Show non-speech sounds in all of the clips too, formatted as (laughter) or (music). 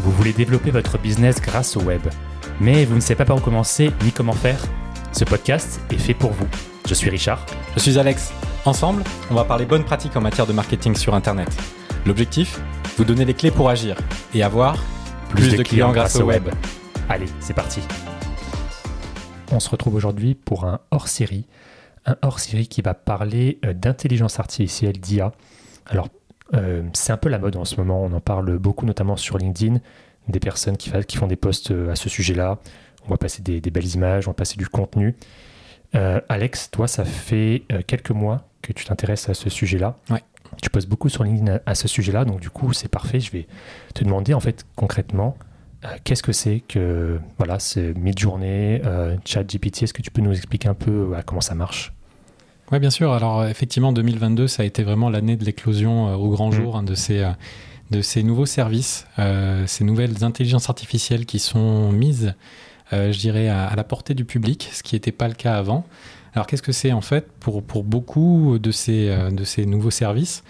Vous voulez développer votre business grâce au web, mais vous ne savez pas par où commencer ni comment faire? Ce podcast est fait pour vous. Je suis Richard. Je suis Alex. Ensemble, on va parler bonnes pratiques en matière de marketing sur Internet. L'objectif? Vous donner les clés pour agir et avoir plus, de, clients, grâce au web. Allez, c'est parti. On se retrouve aujourd'hui pour un hors-série. Un hors-série qui va parler euh, d'intelligence artificielle, d'IA. Alors, euh, c'est un peu la mode en ce moment. On en parle beaucoup, notamment sur LinkedIn. Des personnes qui, qui font des posts euh, à ce sujet-là. On va passer des, belles images, on va passer du contenu. Alex, toi, ça fait quelques mois que tu t'intéresses à ce sujet-là. Ouais. Tu postes beaucoup sur LinkedIn à, ce sujet-là, donc du coup, c'est parfait. Je vais te demander en fait concrètement euh, qu'est-ce que c'est que voilà, c'est mid-journée, euh, chat GPT Est-ce que tu peux nous expliquer un peu euh, comment ça marche? Oui, bien sûr. Alors, effectivement, 2022, ça a été vraiment l'année de l'éclosion au grand mmh. jour hein, de, ces, de ces nouveaux services, ces nouvelles intelligences artificielles qui sont mises, je dirais, à, la portée du public, ce qui n'était pas le cas avant. Alors, qu'est-ce que c'est en fait pour, pour beaucoup de ces, de ces nouveaux services?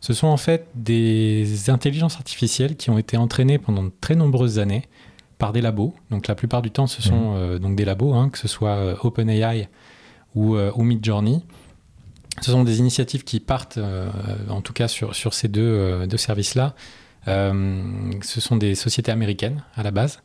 Ce sont en fait des intelligences artificielles qui ont été entraînées pendant de très nombreuses années par des labos. Donc la plupart du temps, ce sont euh, donc des labos, hein, que ce soit euh, OpenAI ou, euh, ou Midjourney. Ce sont des initiatives qui partent, en tout cas sur, sur ces deux, deux services-là. ce sont des sociétés américaines à la base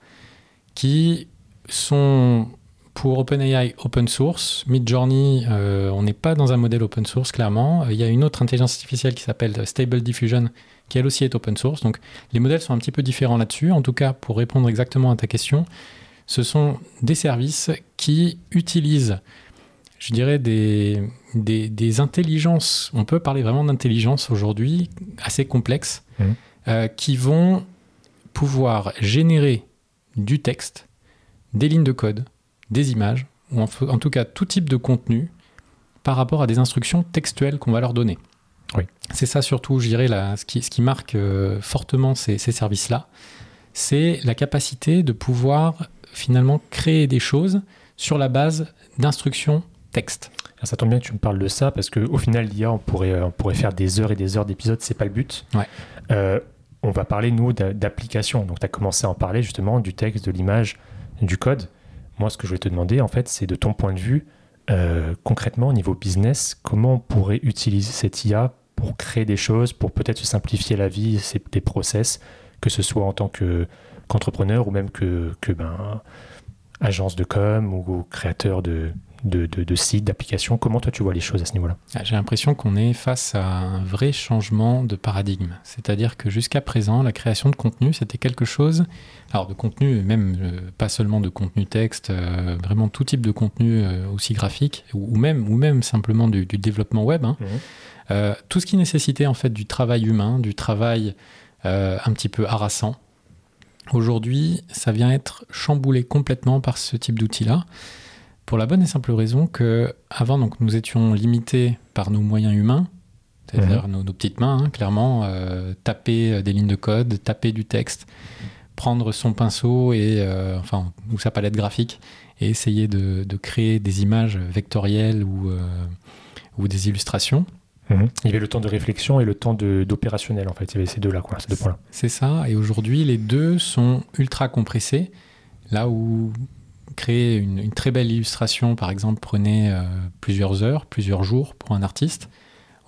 qui sont pour OpenAI open source, Midjourney, euh, on n'est pas dans un modèle open source clairement. Il y a une autre intelligence artificielle qui s'appelle Stable Diffusion qui elle aussi est open source. Donc les modèles sont un petit peu différents là-dessus. En tout cas, pour répondre exactement à ta question, ce sont des services qui utilisent, je dirais, des, des, intelligences, on peut parler vraiment d'intelligence aujourd'hui, assez complexes, mmh. euh, qui vont pouvoir générer du texte, des lignes de code, des images, ou en, tout cas tout type de contenu par rapport à des instructions textuelles qu'on va leur donner. Oui. C'est ça surtout, je dirais, ce, qui, ce qui marque euh, fortement ces, services-là, c'est la capacité de pouvoir finalement créer des choses sur la base d'instructions texte. Ça tombe bien que tu me parles de ça parce qu'au final, l'IA, on pourrait, on pourrait faire des heures et des heures d'épisodes, c'est pas le but. Ouais. Euh, on va parler, nous, d'application. Donc, tu as commencé à en parler justement du texte, de l'image, du code. Moi, ce que je voulais te demander, en fait, c'est de ton point de vue, euh, concrètement, au niveau business, comment on pourrait utiliser cette IA pour créer des choses, pour peut-être se simplifier la vie, des process, que ce soit en tant qu'entrepreneur ou même que, que ben, agence de com ou créateur de, de, sites, d'applications. Comment toi tu vois les choses à ce niveau-là? Ah, J'ai l'impression qu'on est face à un vrai changement de paradigme. C'est-à-dire que jusqu'à présent, la création de contenu, c'était quelque chose, alors de contenu, même euh, pas seulement de contenu texte, euh, vraiment tout type de contenu euh, aussi graphique, ou, même, ou même simplement du, développement web. Hein. Mhm. tout ce qui nécessitait en fait du travail humain, du travail un petit peu harassant. Aujourd'hui, ça vient être chamboulé complètement par ce type d'outil-là. Pour la bonne et simple raison que avant donc nous étions limités par nos moyens humains, c'est-à-dire mhm. nos, petites mains, hein, clairement, euh, taper euh, des lignes de code, taper du texte, prendre son pinceau et euh, enfin ou sa palette graphique et essayer de, créer des images vectorielles ou, ou des illustrations. Mhm. Il y avait le temps de réflexion et le temps d'opérationnel en fait. Il y avait ces deux-là, ces deux points-là. C'est ça. Et aujourd'hui, les deux sont ultra compressés. Là où créer une, très belle illustration, par exemple, prenait euh, plusieurs heures, plusieurs jours pour un artiste.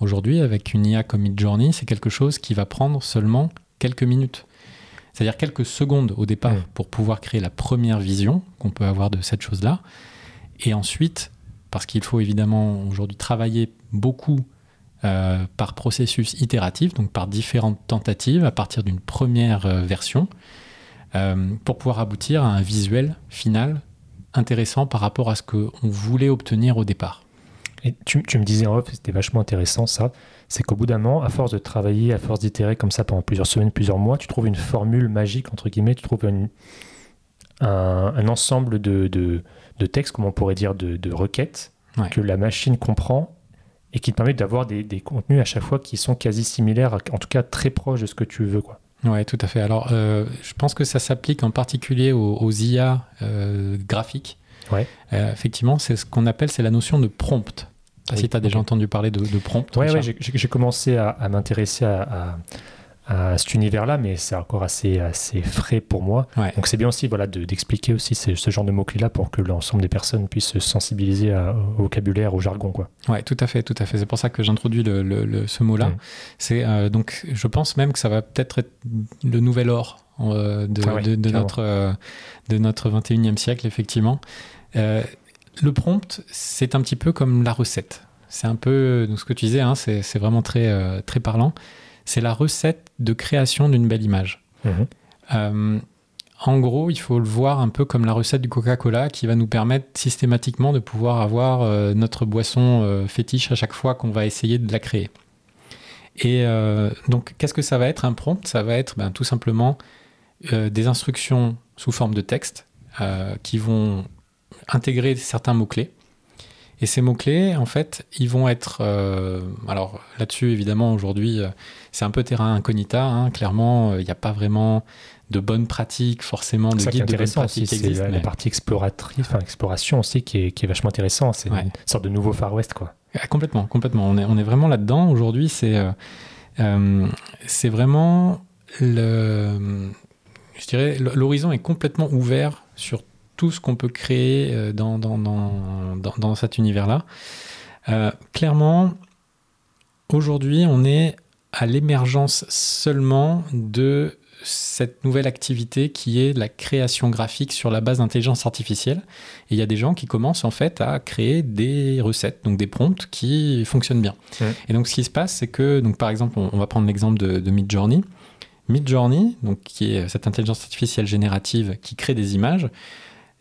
Aujourd'hui, avec une IA comme Midjourney, c'est quelque chose qui va prendre seulement quelques minutes. C'est-à-dire quelques secondes au départ pour pouvoir créer la première vision qu'on peut avoir de cette chose-là. Et ensuite, parce qu'il faut évidemment aujourd'hui travailler beaucoup euh, par processus itératif, donc par différentes tentatives à partir d'une première euh, version, pour pouvoir aboutir à un visuel final intéressant par rapport à ce qu'on voulait obtenir au départ. Et tu, me disais en off, c'était vachement intéressant ça, c'est qu'au bout d'un moment, à force de travailler, à force d'itérer comme ça pendant plusieurs semaines, plusieurs mois, tu trouves une formule magique, entre guillemets, tu trouves un, ensemble de, de, textes, comme on pourrait dire, de, requêtes, que la machine comprend et qui te permet d'avoir des, des, contenus à chaque fois qui sont quasi similaires, en tout cas très proches de ce que tu veux. Quoi. Oui, tout à fait. Alors, euh, je pense que ça s'applique en particulier aux, IA euh, graphiques. Ouais. Euh, effectivement, c'est ce qu'on appelle, c'est la notion de prompt. si tu as déjà entendu parler de, prompt. Oui, ouais, j'ai commencé à, m'intéresser à, à cet univers-là, mais c'est encore assez, assez frais pour moi. Ouais. Donc c'est bien aussi voilà, de- d'expliquer aussi ce, ce genre de mots-clés-là pour que l'ensemble des personnes puissent se sensibiliser à- au vocabulaire, au jargon. Quoi. Ouais, tout à fait, tout à fait. C'est pour ça que j'introduis le, le- le- ce mot-là. Mm. C'est euh, donc, je pense même que ça va peut-être être le nouvel or euh, de, Ah ouais, de- de notre euh, de notre 21e siècle, effectivement. Le prompt, c'est un petit peu comme la recette. C'est un peu donc ce que tu disais, hein, c'est c'est vraiment très très parlant. C'est la recette de création d'une belle image. Mhm. Euh, en gros, il faut le voir un peu comme la recette du Coca-Cola qui va nous permettre systématiquement de pouvoir avoir euh, notre boisson euh, fétiche à chaque fois qu'on va essayer de la créer. Et donc, qu'est-ce que ça va être? Un prompt Ça va être ben, tout simplement des instructions sous forme de texte qui vont intégrer certains mots-clés. Et ces mots-clés, en fait, ils vont être... euh, alors là-dessus, évidemment, aujourd'hui, euh, c'est un peu terrain incognita. hein. Clairement, euh, il n'y a pas vraiment de bonnes pratiques, forcément, de C'est ça qui est guides de bonnes intéressant aussi, pratiques c'est la, la mais- partie exploratrice, enfin exploration aussi qui est, qui est vachement intéressant. C'est Ouais. une sorte de nouveau Far West. Quoi. Ah, complètement, complètement. On est, on est vraiment là-dedans. Aujourd'hui, c'est c'est vraiment le. Je dirais, l'horizon est complètement ouvert sur tout ce qu'on peut créer euh, dans, dans, dans, dans, cet univers-là. Euh, clairement, aujourd'hui, on est à l'émergence seulement de cette nouvelle activité qui est la création graphique sur la base d'intelligence artificielle. Et il y a des gens qui commencent en fait à créer des recettes, donc des prompts qui fonctionnent bien. Et donc ce qui se passe, c'est que, donc par exemple, on, on va prendre l'exemple de, de Midjourney. Midjourney, donc qui est cette intelligence artificielle générative qui crée des images,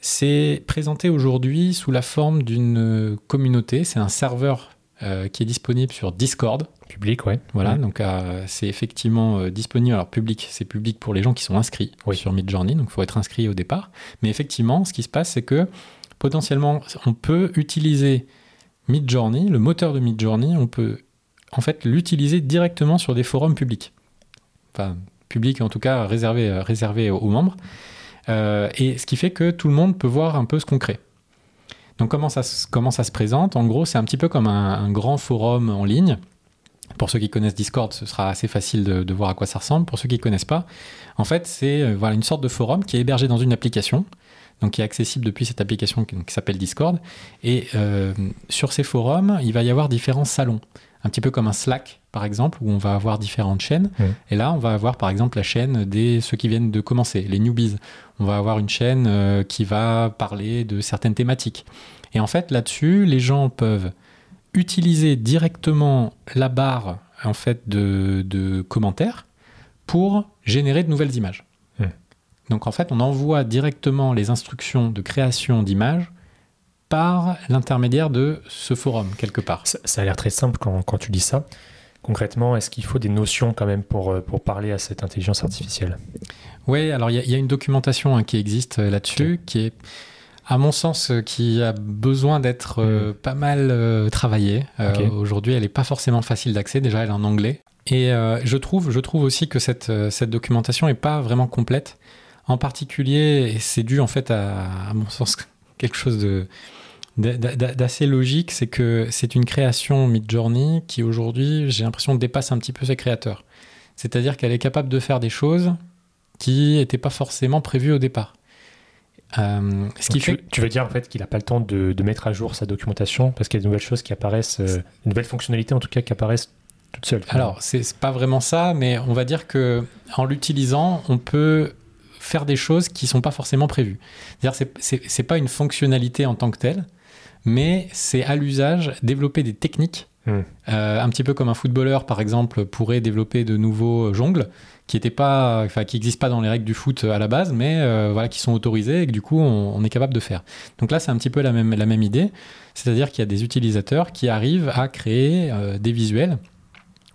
c'est présenté aujourd'hui sous la forme d'une communauté. C'est un serveur euh, qui est disponible sur Discord. Public, ouais. Voilà, Ouais. donc euh, c'est effectivement euh, disponible. Alors public, c'est public pour les gens qui sont inscrits Oui. sur Midjourney, donc il faut être inscrit au départ. Mais effectivement, ce qui se passe, c'est que potentiellement, on peut utiliser Midjourney, le moteur de Midjourney, on peut en fait l'utiliser directement sur des forums publics. Enfin, publics en tout cas réservés, euh, réservés aux membres. Euh, et ce qui fait que tout le monde peut voir un peu ce qu'on crée. Donc comment ça, comment ça se présente? En gros, c'est un petit peu comme un, grand forum en ligne. Pour ceux qui connaissent Discord, ce sera assez facile de, voir à quoi ça ressemble. Pour ceux qui ne connaissent pas, en fait, c'est euh, voilà, une sorte de forum qui est hébergé dans une application, donc qui est accessible depuis cette application qui, qui s'appelle Discord. Et euh, sur ces forums, il va y avoir différents salons, un petit peu comme un Slack, par exemple, où on va avoir différentes chaînes. Et là, on va avoir, par exemple, la chaîne des ceux qui viennent de commencer, les newbies. On va avoir une chaîne euh, qui va parler de certaines thématiques. Et en fait, là-dessus, les gens peuvent utiliser directement la barre en fait de, de commentaires pour générer de nouvelles images. Donc en fait, on envoie directement les instructions de création d'images par l'intermédiaire de ce forum quelque part. Ça, ça a l'air très simple quand, quand tu dis ça. Concrètement, est-ce qu'il faut des notions quand même pour, euh, pour parler à cette intelligence artificielle? Oui, alors il y, a- il y a une documentation hein, qui existe euh, là-dessus, qui est, à mon sens, euh, qui a besoin d'être euh, pas mal euh, travaillée. Euh. Aujourd'hui, elle n'est pas forcément facile d'accès. Déjà, elle est en anglais. Et je, trouve, je trouve aussi que cette, cette documentation n'est pas vraiment complète. En particulier, et c'est dû en fait à, à mon sens, quelque chose de d'assez logique, c'est que c'est une création Midjourney qui aujourd'hui, j'ai l'impression, dépasse un petit peu ses créateurs. C'est-à-dire qu'elle est capable de faire des choses qui n'étaient pas forcément prévues au départ. Euh, ce qui tu, fait tu veux dire en fait qu'il n'a pas le temps de, de mettre à jour sa documentation parce qu'il y a de nouvelles choses qui apparaissent, euh, de nouvelles fonctionnalités en tout cas qui apparaissent toutes seules. Alors, c'est pas vraiment ça, mais on va dire que en l'utilisant, on peut faire des choses qui sont pas forcément prévues. C'est-à-dire, c'est- c'est c'est pas une fonctionnalité en tant que telle, mais c'est à l'usage développer des techniques. Hmm. Euh, un petit peu comme un footballeur, par exemple, pourrait développer de nouveaux jongles qui étaient pas, enfin, qui n'existent pas dans les règles du foot à la base, mais euh, voilà, qui sont autorisés et que du coup, on, on est capable de faire. Donc là, c'est un petit peu la même, la même idée, c'est-à-dire qu'il y a des utilisateurs qui arrivent à créer euh, des visuels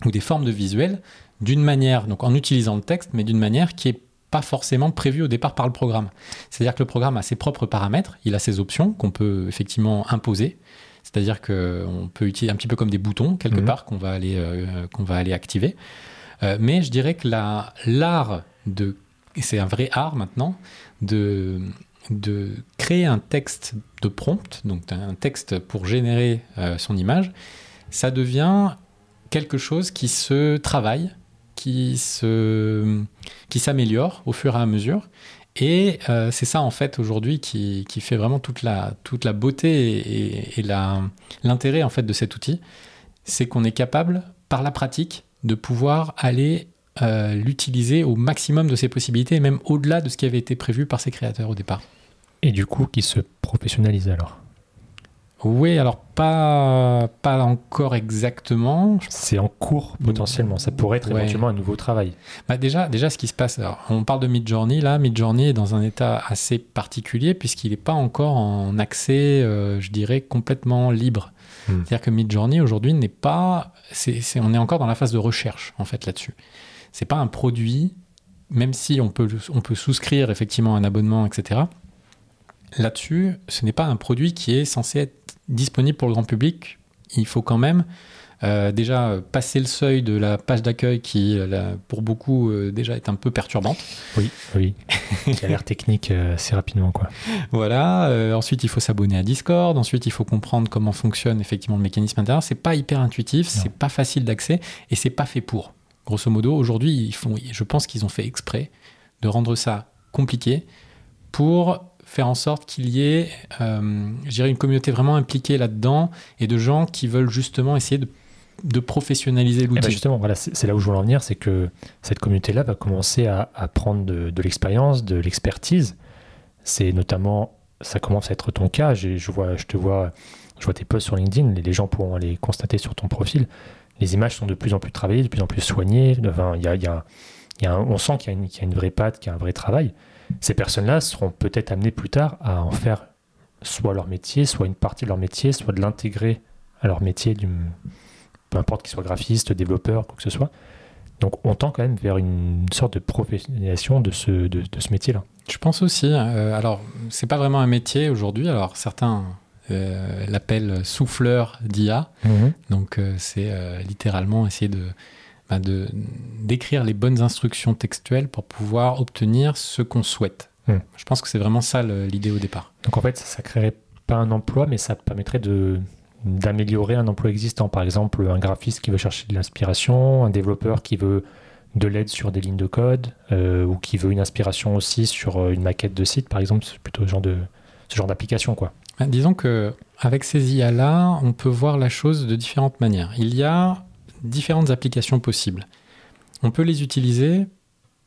ou des formes de visuels d'une manière, donc en utilisant le texte, mais d'une manière qui est pas forcément prévue au départ par le programme. C'est-à-dire que le programme a ses propres paramètres, il a ses options qu'on peut effectivement imposer. C'est-à-dire qu'on peut utiliser un petit peu comme des boutons quelque Mhm. part qu'on va aller euh, qu'on va aller activer. Euh, mais je dirais que la- l'art de et c'est un vrai art maintenant de de créer un texte de prompt, donc un texte pour générer euh, son image, ça devient quelque chose qui se travaille, qui se qui s'améliore au fur et à mesure. Et euh, c'est ça en fait aujourd'hui qui, qui, fait vraiment toute la, toute la beauté et, l'intérêt en fait de cet outil, c'est qu'on est capable par la pratique de pouvoir aller euh, l'utiliser au maximum de ses possibilités, même au-delà de ce qui avait été prévu par ses créateurs au départ. Et du coup, qui se professionnalise alors? Oui, alors pas, pas encore exactement. C'est en cours potentiellement. Ça pourrait être éventuellement un nouveau travail. Bah déjà, déjà, ce qui se passe, on parle de Midjourney. Là, Midjourney est dans un état assez particulier puisqu'il n'est pas encore en accès, euh, je dirais, complètement libre. Hmm. C'est-à-dire que Midjourney aujourd'hui n'est pas. on est encore dans la phase de recherche en fait là-dessus. C'est pas un produit, même si on peut, on peut souscrire effectivement un abonnement, etc. Là-dessus, ce n'est pas un produit qui est censé être disponible pour le grand public, il faut quand même euh, déjà passer le seuil de la page d'accueil qui, euh, pour beaucoup, euh, déjà est un peu perturbante. Oui, oui. (laughs) qui a l'air technique assez rapidement, quoi. Voilà. ensuite, il faut s'abonner à Discord. Ensuite, il faut comprendre comment fonctionne effectivement le mécanisme intérieur. C'est pas hyper intuitif, c'est pas facile d'accès et c'est pas fait pour. Grosso modo, aujourd'hui, ils font, je pense qu'ils ont fait exprès de rendre ça compliqué pour faire en sorte qu'il y ait, euh, une communauté vraiment impliquée là-dedans et de gens qui veulent justement essayer de, professionnaliser l'outil. Eh ben justement, voilà, c'est là où je voulais en venir, c'est que cette communauté-là va commencer à, prendre de, l'expérience, de l'expertise. C'est notamment, ça commence à être ton cas. Je, vois, je te vois, je vois tes posts sur LinkedIn. Les, gens pourront les constater sur ton profil. Les images sont de plus en plus travaillées, de plus en plus soignées. Enfin, y a, y a, y a on sent qu'il y, y, a une vraie patte, qu'il y a un vrai travail ces personnes-là seront peut-être amenées plus tard à en faire soit leur métier, soit une partie de leur métier, soit de l'intégrer à leur métier, du, peu importe qu'ils soient graphistes, développeurs, quoi que ce soit. Donc on tend quand même vers une sorte de professionnalisation de ce, de, ce métier-là. Je pense aussi. Euh, alors, c'est pas vraiment un métier aujourd'hui. Alors, certains euh, l'appellent souffleur d'IA. Mhm. Donc, euh, c'est littéralement essayer de de d'écrire les bonnes instructions textuelles pour pouvoir obtenir ce qu'on souhaite. Hmm. Je pense que c'est vraiment ça l'idée au départ. Donc en fait, ça ne créerait pas un emploi, mais ça permettrait de d'améliorer un emploi existant. Par exemple, un graphiste qui veut chercher de l'inspiration, un développeur qui veut de l'aide sur des lignes de code, euh, ou qui veut une inspiration aussi sur euh, une maquette de site, par exemple, c'est plutôt ce genre de ce genre d'application, quoi. Ben, disons que avec ces IA là, on peut voir la chose de différentes manières. Il y a différentes applications possibles. On peut les utiliser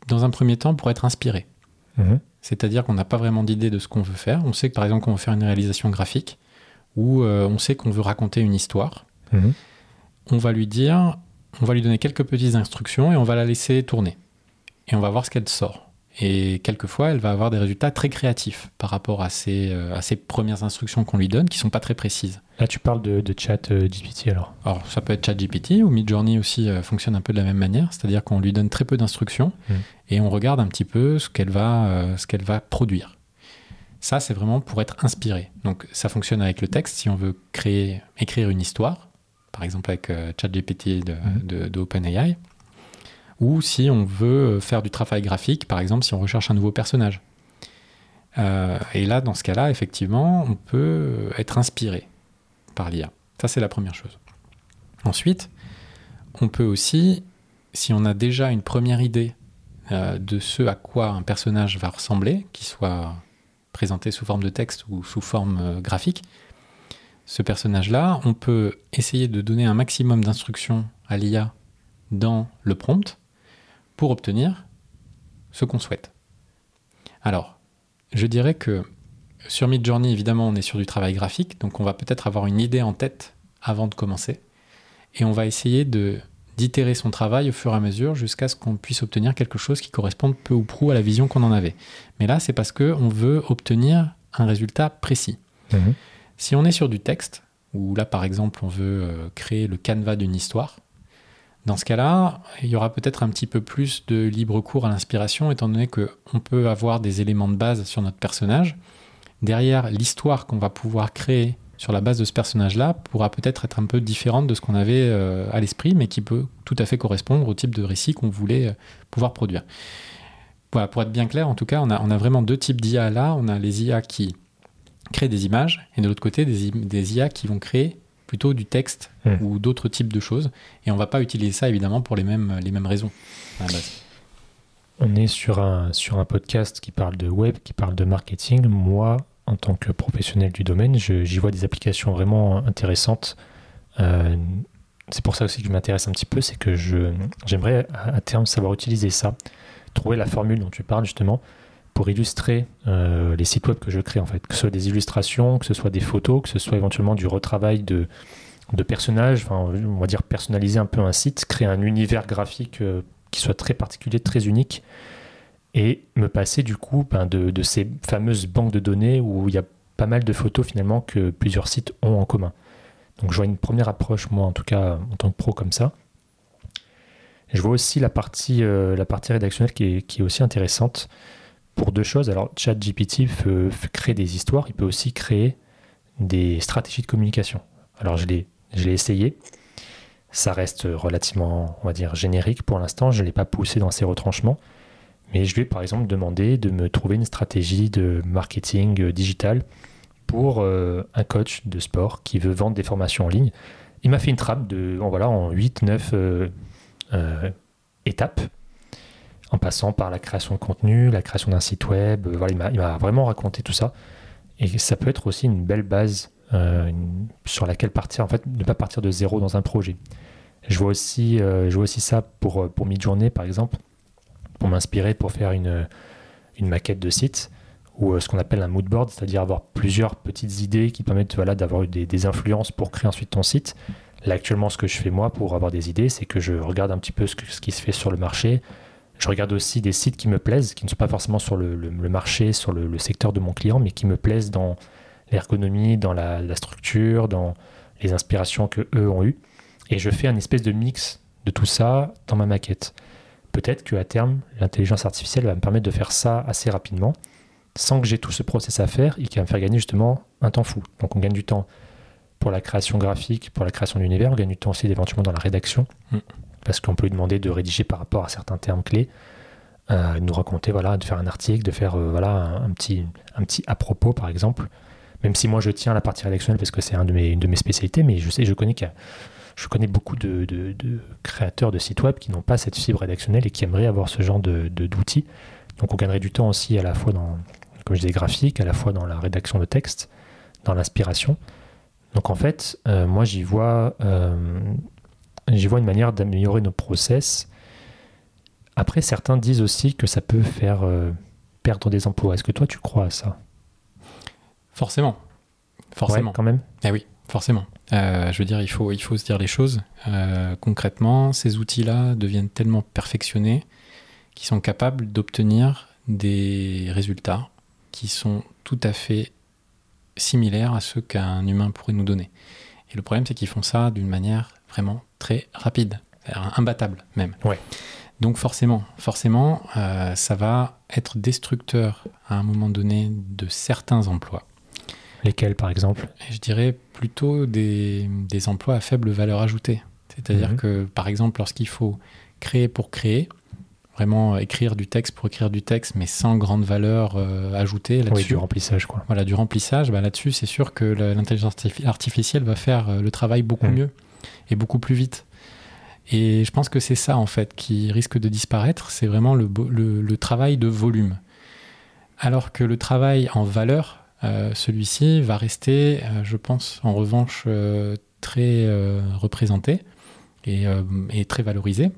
dans un premier temps pour être inspiré. Mhm. C'est-à-dire qu'on n'a pas vraiment d'idée de ce qu'on veut faire. On sait que par exemple qu'on veut faire une réalisation graphique ou euh, on sait qu'on veut raconter une histoire. Mhm. On va lui dire, on va lui donner quelques petites instructions et on va la laisser tourner. Et on va voir ce qu'elle sort. Et quelquefois, elle va avoir des résultats très créatifs par rapport à ces, euh, à ces premières instructions qu'on lui donne, qui sont pas très précises. Là, tu parles de, de chat euh, GPT alors Alors, ça peut être chat GPT ou Midjourney aussi euh, fonctionne un peu de la même manière, c'est-à-dire qu'on lui donne très peu d'instructions hmm. et on regarde un petit peu ce qu'elle va, ce qu'elle va produire. Ça, c'est vraiment pour être inspiré. Donc, ça fonctionne avec le texte. Si on veut créer, écrire une histoire, par exemple avec ChatGPT de, hmm. de, de OpenAI, ou si on veut faire du travail graphique, par exemple si on recherche un nouveau personnage. Euh, et là, dans ce cas-là, effectivement, on peut être inspiré par l'IA. Ça, c'est la première chose. Ensuite, on peut aussi, si on a déjà une première idée euh, de ce à quoi un personnage va ressembler, qu'il soit présenté sous forme de texte ou sous forme euh, graphique, ce personnage-là, on peut essayer de donner un maximum d'instructions à l'IA dans le prompt pour obtenir ce qu'on souhaite. Alors, je dirais que sur Midjourney, évidemment, on est sur du travail graphique, donc on va peut-être avoir une idée en tête avant de commencer, et on va essayer de d'itérer son travail au fur et à mesure jusqu'à ce qu'on puisse obtenir quelque chose qui corresponde peu ou prou à la vision qu'on en avait. Mais là, c'est parce qu'on veut obtenir un résultat précis. Mhm. Si on est sur du texte, où là, par exemple, on veut euh, créer le canevas d'une histoire, dans ce cas-là, il y aura peut-être un petit peu plus de libre cours à l'inspiration, étant donné qu'on peut avoir des éléments de base sur notre personnage. Derrière, l'histoire qu'on va pouvoir créer sur la base de ce personnage-là pourra peut-être être un peu différente de ce qu'on avait euh, à l'esprit, mais qui peut tout à fait correspondre au type de récit qu'on voulait euh, pouvoir produire. Pour être bien clair, en tout cas, on a, vraiment deux types d'IA là. On a les IA qui créent des images, et de l'autre côté, des, des IA qui vont créer plutôt du texte Hmm. ou d'autres types de choses. Et on va pas utiliser ça évidemment pour les mêmes, les mêmes raisons. à la base. On est sur un, sur un podcast qui parle de web, qui parle de marketing. Moi, en tant que professionnel du domaine, j'y vois des applications vraiment intéressantes. Euh, c'est pour ça aussi que je m'intéresse un petit peu, c'est que j'aimerais à, à terme savoir utiliser ça, trouver la formule dont tu parles justement pour illustrer euh, les sites web que je crée en fait, que ce soit des illustrations, que ce soit des photos, que ce soit éventuellement du retravail de, personnages, enfin, on va dire personnaliser un peu un site, créer un univers graphique euh, qui soit très particulier, très unique, et me passer du coup ben, de, ces fameuses banques de données où il y a pas mal de photos finalement que plusieurs sites ont en commun. Donc je vois une première approche, moi en tout cas en tant que pro comme ça. Je vois aussi la partie, euh, rédactionnelle qui est aussi intéressante pour deux choses. Alors ChatGPT peut, créer des histoires, il peut aussi créer des stratégies de communication. Alors je l'ai, essayé. Ça reste relativement, on va dire, générique pour l'instant. Je ne l'ai pas poussé dans ses retranchements. Mais je lui ai par exemple demandé de me trouver une stratégie de marketing euh, digital pour euh, un coach de sport qui veut vendre des formations en ligne. Il m'a fait une trame de, en, voilà, en 8-9 étapes, en passant par la création de contenu, la création d'un site web. euh, voilà, il m'a- vraiment raconté tout ça. Et ça peut être aussi une belle base euh, sur laquelle partir, en fait, ne pas partir de zéro dans un projet. Je vois aussi, euh, je vois aussi ça pour, pour Midjourney, par exemple, pour m'inspirer pour faire une, maquette de site ou ce qu'on appelle un mood board, c'est-à-dire avoir plusieurs petites idées qui permettent voilà, d'avoir des, des influences pour créer ensuite ton site. Là, actuellement, ce que je fais moi pour avoir des idées, c'est que je regarde un petit peu ce qui se fait sur le marché. Je regarde aussi des sites qui me plaisent, qui ne sont pas forcément sur le, marché, sur le, secteur de mon client, mais qui me plaisent dans l'ergonomie, dans la, la structure, dans les inspirations que eux ont eues. Et je fais un espèce de mix de tout ça dans ma maquette. Peut-être qu'à terme, l'intelligence artificielle va me permettre de faire ça assez rapidement, sans que j'ai tout ce process à faire et qui va me faire gagner justement un temps fou. Donc on gagne du temps pour la création graphique, pour la création d'univers, on gagne du temps aussi éventuellement dans la rédaction, Mm. Parce qu'on peut lui demander de rédiger par rapport à certains termes clés, euh, de nous raconter, voilà, de faire un article, de faire euh, voilà, un, petit, un petit à propos par exemple. Même si moi je tiens à la partie rédactionnelle parce que c'est de une de mes spécialités, mais je sais, je connais je connais beaucoup de, créateurs de sites web qui n'ont pas cette fibre rédactionnelle et qui aimeraient avoir ce genre d'outils. Donc on gagnerait du temps aussi à la fois dans, comme je disais, graphique, à la fois dans la rédaction de texte, dans l'inspiration. Donc en fait, euh, moi j'y vois, euh, j'y vois une manière d'améliorer nos process. Après, certains disent aussi que ça peut faire euh, perdre des emplois. Est-ce que toi tu crois à ça? Forcément. Forcément. Ouais, quand même. Eh oui, forcément. Euh, je veux dire, il faut, il faut se dire les choses. Euh, concrètement, ces outils-là deviennent tellement perfectionnés qu'ils sont capables d'obtenir des résultats qui sont tout à fait similaires à ceux qu'un humain pourrait nous donner. Et le problème, c'est qu'ils font ça d'une manière vraiment très rapide, imbattable même. Ouais. Donc forcément, forcément, euh, ça va être destructeur à un moment donné de certains emplois. Lesquels par exemple? Et je dirais plutôt des, des emplois à faible valeur ajoutée. C'est-à-dire Mhm. que, par exemple, lorsqu'il faut créer pour créer, vraiment écrire du texte pour écrire du texte, mais sans grande valeur euh, ajoutée Oui, là-dessus, du remplissage quoi. voilà, du remplissage, bah, là-dessus, c'est sûr que l'intelligence artifi- artificielle va faire euh, le travail beaucoup Mhm. mieux et beaucoup plus vite. Et je pense que c'est ça, en fait, qui risque de disparaître, c'est vraiment le, le- le travail de volume. Alors que le travail en valeur, euh, celui-ci va rester, euh, je pense, en revanche, euh, très représenté et, et très valorisé,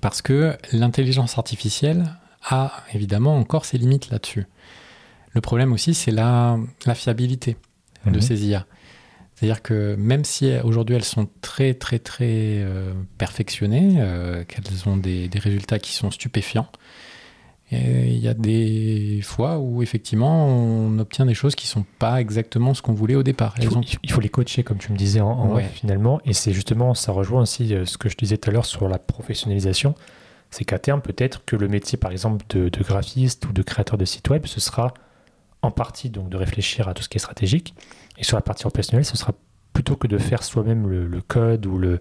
parce que l'intelligence artificielle a évidemment encore ses limites là-dessus. Le problème aussi, c'est la, la fiabilité de Mhm. ces IA. C'est-à-dire que même si aujourd'hui elles sont très très très euh, perfectionnées, euh, qu'elles ont des, des résultats qui sont stupéfiants, il y a des fois où effectivement on obtient des choses qui sont pas exactement ce qu'on voulait au départ. Il faut, ont- il faut les coacher, comme tu me disais en, en Ouais. finalement. Et c'est justement, ça rejoint aussi euh, ce que je disais tout à l'heure sur la professionnalisation. C'est qu'à terme, peut-être que le métier, par exemple, de, de graphiste ou de créateur de site web, ce sera en partie donc de réfléchir à tout ce qui est stratégique. Et sur la partie professionnelle, ce sera plutôt que de faire soi-même le, code ou le,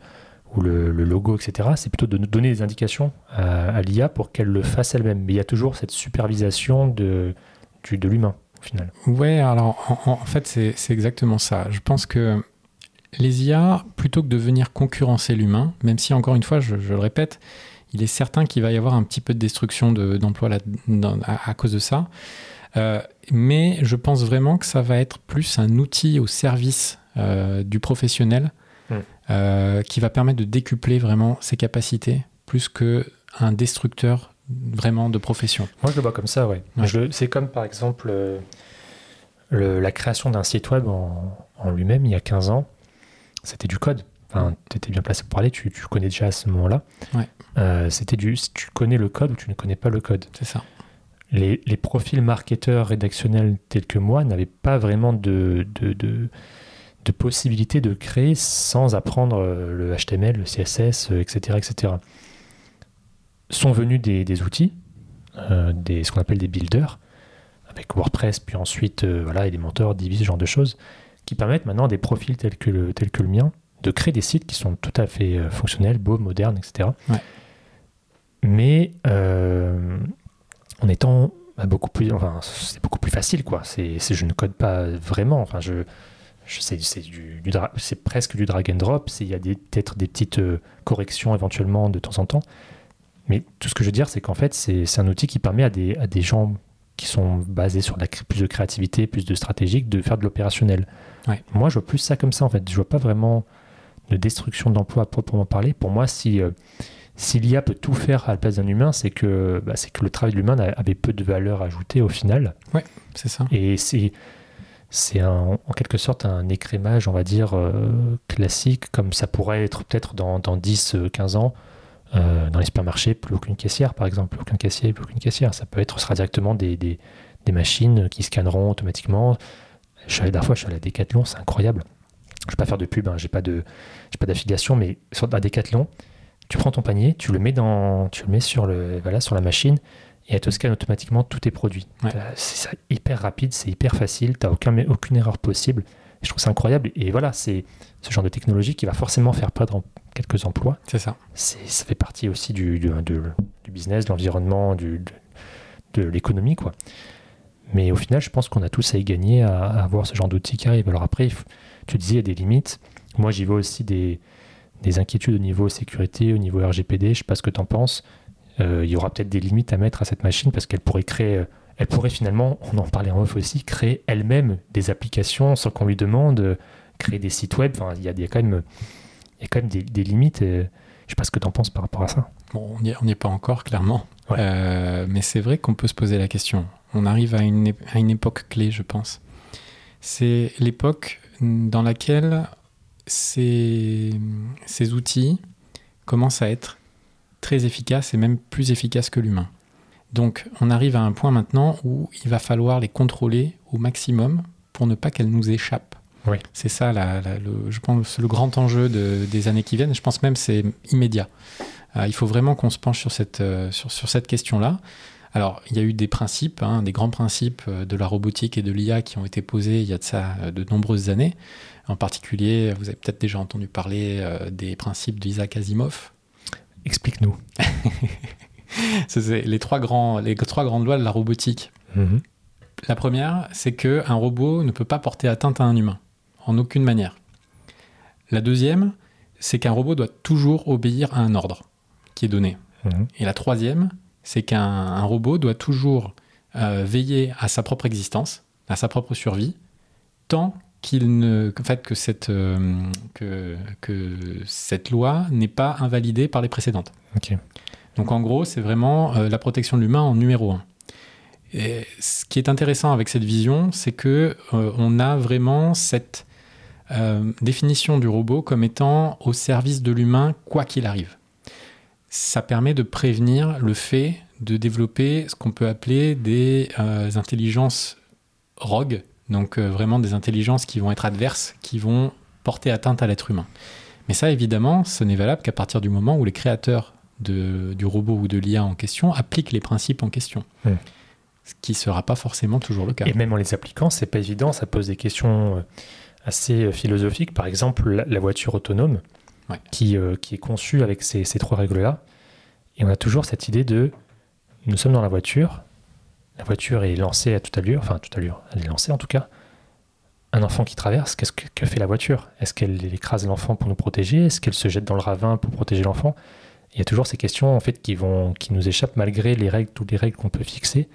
ou le, logo, etc. C'est plutôt de donner des indications à, l'IA pour qu'elle le fasse elle-même. Mais il y a toujours cette supervision de, du- de l'humain, au final. Ouais, alors en, fait c'est exactement ça. Je pense que les IA, plutôt que de venir concurrencer l'humain, même si encore une fois, je, le répète, il est certain qu'il va y avoir un petit peu de destruction d'emplois à, cause de ça. Euh, mais je pense vraiment que ça va être plus un outil au service euh, du professionnel hmm. euh, qui va permettre de décupler vraiment ses capacités plus qu'un destructeur vraiment de profession. Moi, je le vois comme ça, ouais. C'est comme par exemple la création d'un site web en, lui-même il y a 15 ans. C'était du code. Enfin, tu étais bien placé pour parler, tu, tu connais déjà à ce moment-là. Ouais. C'était du. Tu connais le code ou tu ne connais pas le code. C'est ça les, profils marketeurs rédactionnels tels que moi n'avaient pas vraiment de, de, de, possibilité de créer sans apprendre euh, le HTML, le CSS, etc. etc. Sont venus des, outils, euh, des, ce qu'on appelle des builders, avec WordPress, puis ensuite euh, voilà, Elementor, Divi, ce genre de choses, qui permettent maintenant à des profils tels que le, tels que le mien de créer des sites qui sont tout à fait fonctionnels, beaux, modernes, etc. Mais en étant bah, beaucoup plus, enfin, c'est beaucoup plus facile, quoi. C'est, je ne code pas vraiment. Enfin, je, je c'est, du, c'est presque du drag and drop. Il y a peut-être des petites euh, corrections éventuellement de temps en temps. Mais tout ce que je veux dire, c'est qu'en fait, c'est, un outil qui permet à des, à des gens qui sont basés sur la, plus de créativité, plus de stratégique, de faire de l'opérationnel. Moi, je vois plus ça comme ça, en fait. Je vois pas vraiment de destruction d'emploi à proprement parler. Pour moi, si euh, si l'IA peut tout faire à la place d'un humain, c'est que, bah, c'est que le travail de l'humain avait peu de valeur ajoutée au final. Ouais, c'est ça. Et c'est, c'est en quelque sorte un écrémage, on va dire, euh, classique, comme ça pourrait être peut-être dans, dans 10, 15 ans. Euh, dans les supermarchés, plus aucune caissière, par exemple, plus aucun caissier, plus aucune caissière. Ça peut être, ce sera directement des, des, des machines qui scanneront automatiquement. Je suis allé, dernière fois, je suis allé à Decathlon, c'est incroyable. Je ne vais pas faire de pub, hein, j'ai pas de, j'ai pas d'affiliation, mais sur à Decathlon, tu prends ton panier, tu le mets, dans, tu le mets sur, le, voilà, sur la machine et elle te scanne automatiquement tous tes produits. C'est hyper rapide, c'est hyper facile, tu n'as aucun, aucune erreur possible. je trouve ça incroyable. Et voilà, c'est ce genre de technologie qui va forcément faire perdre quelques emplois. C'est ça. Ça fait partie aussi du, du, du business, de l'environnement, de, de l'économie. quoi. Mais au final, je pense qu'on a tous à y gagner à, avoir ce genre d'outils qui arrivent. Alors après, tu disais, il y a des limites. Moi, j'y vois aussi des, des inquiétudes au niveau sécurité, au niveau RGPD, je ne sais pas ce que tu en penses. Euh, il y aura peut-être des limites à mettre à cette machine parce qu'elle pourrait créer, euh, elle pourrait finalement, on en parlait en off aussi, créer elle-même des applications sans qu'on lui demande, euh, créer des sites web. Enfin, il y, a, quand même, il y a quand même des, limites. je ne sais pas ce que tu en penses par rapport à ça. Bon, on n'y est pas encore, clairement. mais c'est vrai qu'on peut se poser la question. On arrive à une, à une époque clé, je pense. C'est l'époque dans laquelle ces, ces outils commencent à être très efficaces et même plus efficaces que l'humain. Donc on arrive à un point maintenant où il va falloir les contrôler au maximum pour ne pas qu'elles nous échappent. Oui. C'est ça, le, je pense, le grand enjeu des années qui viennent. Je pense même c'est immédiat. Euh, il faut vraiment qu'on se penche sur cette, euh, sur, sur cette question-là. Alors, il y a eu des principes, hein, des grands principes euh, de la robotique et de l'IA qui ont été posés il y a de ça de nombreuses années. En particulier, vous avez peut-être déjà entendu parler euh, des principes d'Isaac Asimov. Explique-nous. (laughs) c'est les trois, grands, les trois grandes lois de la robotique. Mhm. La première, c'est qu'un robot ne peut pas porter atteinte à un humain, en aucune manière. La deuxième, c'est qu'un robot doit toujours obéir à un ordre qui est donné. Mhm. Et la troisième, c'est qu'un robot doit toujours euh, veiller à sa propre existence, à sa propre survie, tant qu'il ne, en fait, que cette, euh, que, que cette loi n'est pas invalidée par les précédentes. Donc en gros, c'est vraiment euh, la protection de l'humain en numéro un. Et ce qui est intéressant avec cette vision, c'est que euh, on a vraiment cette définition du robot comme étant au service de l'humain quoi qu'il arrive. Ça permet de prévenir le fait de développer ce qu'on peut appeler des intelligences rogues, donc euh, vraiment des intelligences qui vont être adverses, qui vont porter atteinte à l'être humain. Mais ça, évidemment, ce n'est valable qu'à partir du moment où les créateurs du robot ou de l'IA en question appliquent les principes en question. Ce qui ne sera pas forcément toujours le cas. Et même en les appliquant, c'est pas évident, ça pose des questions euh, assez euh, philosophiques. Par exemple, la voiture autonome, qui, qui, est conçue avec ces, ces trois règles-là. Et on a toujours cette idée de nous sommes dans la voiture, la voiture est lancée à toute allure, enfin à toute allure, elle est lancée en tout cas. un enfant qui traverse, qu'est-ce que, fait la voiture? Est-ce qu'elle écrase l'enfant pour nous protéger? Est-ce qu'elle se jette dans le ravin pour protéger l'enfant? Il y a toujours ces questions qui vont, qui nous échappent malgré les règles, toutes les règles qu'on peut fixer.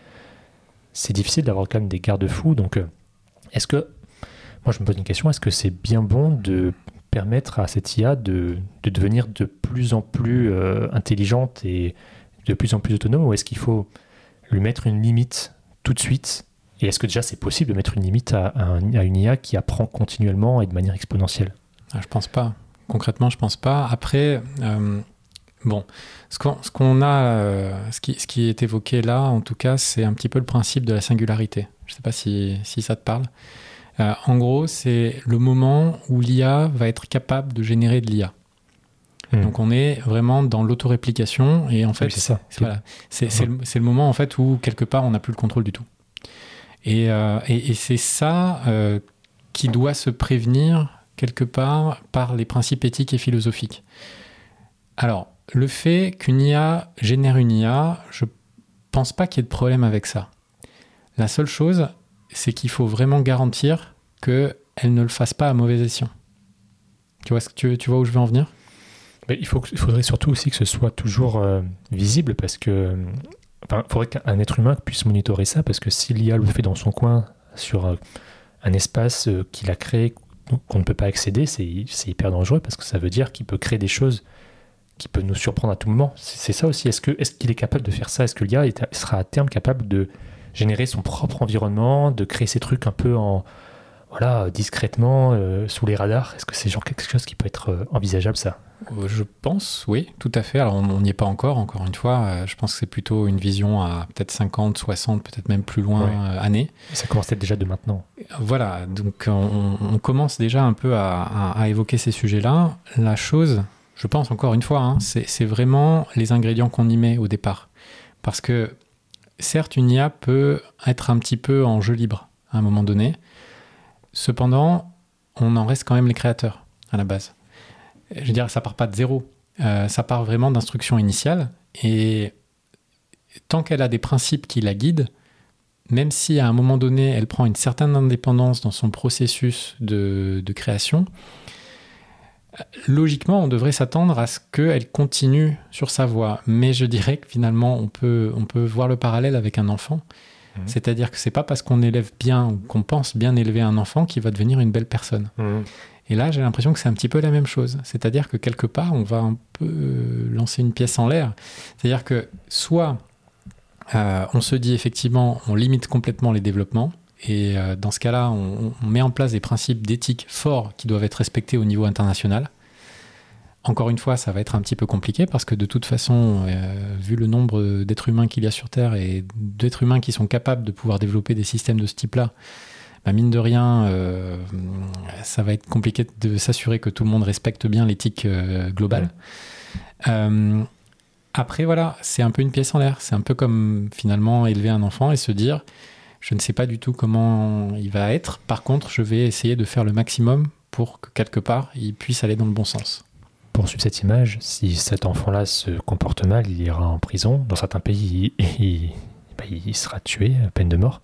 C'est difficile d'avoir quand même des garde-fous. Donc, euh, est-ce que, moi je me pose une question, est-ce que c'est bien bon de permettre à cette IA de, de devenir de plus en plus euh, intelligente et de plus en plus autonome, ou est-ce qu'il faut lui mettre une limite tout de suite Et est-ce que déjà c'est possible de mettre une limite à, à un- à une IA qui apprend continuellement et de manière exponentielle? Ah, je pense pas. Concrètement, je pense pas. Après, euh, bon, euh, ce, qui, est évoqué là, en tout cas, c'est un petit peu le principe de la singularité. Je sais pas si, si ça te parle. Euh, en gros, c'est le moment où l'IA va être capable de générer de l'IA. Hmm. Donc on est vraiment dans l'autoréplication et en fait, Oui, c'est ça. c'est voilà, c'est- c'est le, c'est le moment en fait où quelque part on n'a plus le contrôle du tout. Et, euh, et- et c'est ça euh, qui doit se prévenir quelque part par les principes éthiques et philosophiques. Alors, le fait qu'une IA génère une IA, je pense pas qu'il y ait de problème avec ça. La seule chose, c'est qu'il faut vraiment garantir qu'elle ne le fasse pas à mauvais escient. Tu vois, ce que tu, tu vois où je veux en venir? Il, faudrait surtout aussi que ce soit toujours euh, visible parce que. Enfin, il faudrait qu'un être humain puisse monitorer ça parce que si l'IA le fait dans son coin sur euh, un espace euh, qu'il a créé qu'on ne peut pas accéder, c'est hyper dangereux parce que ça veut dire qu'il peut créer des choses qui peuvent nous surprendre à tout moment. C'est ça aussi. Est-ce qu'il est capable de faire ça? Est-ce que l'IA est- sera à terme capable de générer son propre environnement, de créer ces trucs un peu en voilà discrètement euh, sous les radars Est-ce que c'est genre quelque chose qui peut être euh, envisageable ça? Euh, Je pense, oui, tout à fait. Alors, on n'y est pas encore, encore une fois. Euh, Je pense que c'est plutôt une vision à peut-être 50, 60, peut-être même plus loin Ouais. euh, années. Ça commence peut-être déjà de maintenant. Voilà, donc on, on commence déjà un peu à, à- à évoquer ces sujets-là. La chose, je pense encore une fois, hein, c'est c'est vraiment les ingrédients qu'on y met au départ. Parce que certes, une IA peut être un petit peu en jeu libre à un moment donné. Cependant, on en reste quand même les créateurs à la base. Je veux dire, ça part pas de zéro. Euh, ça part vraiment d'instructions initiales. Et tant qu'elle a des principes qui la guident, même si à un moment donné, elle prend une certaine indépendance dans son processus de, de création, logiquement, on devrait s'attendre à ce qu'elle continue sur sa voie. Mais je dirais que finalement, on peut, on peut voir le parallèle avec un enfant. Mhm. C'est-à-dire que c'est pas parce qu'on élève bien ou qu'on pense bien élever un enfant qu'il va devenir une belle personne. Et là, j'ai l'impression que c'est un petit peu la même chose. C'est-à-dire que quelque part, on va un peu euh, lancer une pièce en l'air. C'est-à-dire que soit euh, on se dit effectivement, on limite complètement les développements, et euh, dans ce cas-là, on, on met en place des principes d'éthique forts qui doivent être respectés au niveau international. Encore une fois, ça va être un petit peu compliqué parce que de toute façon, euh, vu le nombre d'êtres humains qu'il y a sur Terre et d'êtres humains qui sont capables de pouvoir développer des systèmes de ce type-là, bah, mine de rien, euh, ça va être compliqué de s'assurer que tout le monde respecte bien l'éthique euh, globale. Euh, après, voilà, c'est un peu une pièce en l'air. C'est un peu comme finalement élever un enfant et se dire, je ne sais pas du tout comment il va être. Par contre, je vais essayer de faire le maximum pour que quelque part, il puisse aller dans le bon sens. Pour suivre cette image, si cet enfant-là se comporte mal, il ira en prison. Dans certains pays, il, il- bah, il sera tué à peine de mort.